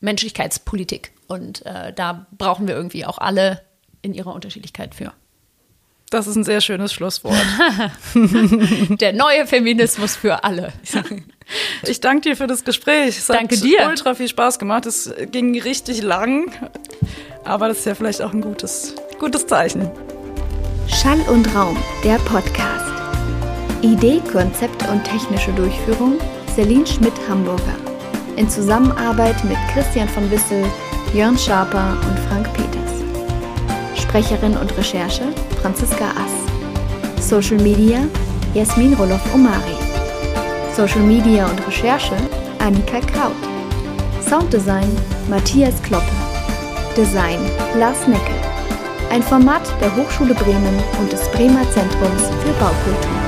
S3: Menschlichkeitspolitik. Und äh, da brauchen wir irgendwie auch alle in ihrer Unterschiedlichkeit für.
S2: Das ist ein sehr schönes Schlusswort.
S3: Der neue Feminismus für alle.
S2: Ich danke dir für das Gespräch. Es
S3: danke hat dir.
S2: ultra viel Spaß gemacht. Es ging richtig lang, aber das ist ja vielleicht auch ein gutes, gutes Zeichen.
S1: Schall und Raum, der Podcast. Idee, Konzept und technische Durchführung Celine Schmidt-Hamburger. In Zusammenarbeit mit Christian von Wissel, Jörn Schaper und Frank Peters. Sprecherin und Recherche Franziska Ass. Social Media Jasmin Roloff-Omari. Social Media und Recherche Annika Kraut. Sounddesign Matthias Kloppe. Design Lars Neckel. Ein Format der Hochschule Bremen und des Bremer Zentrums für Baukultur.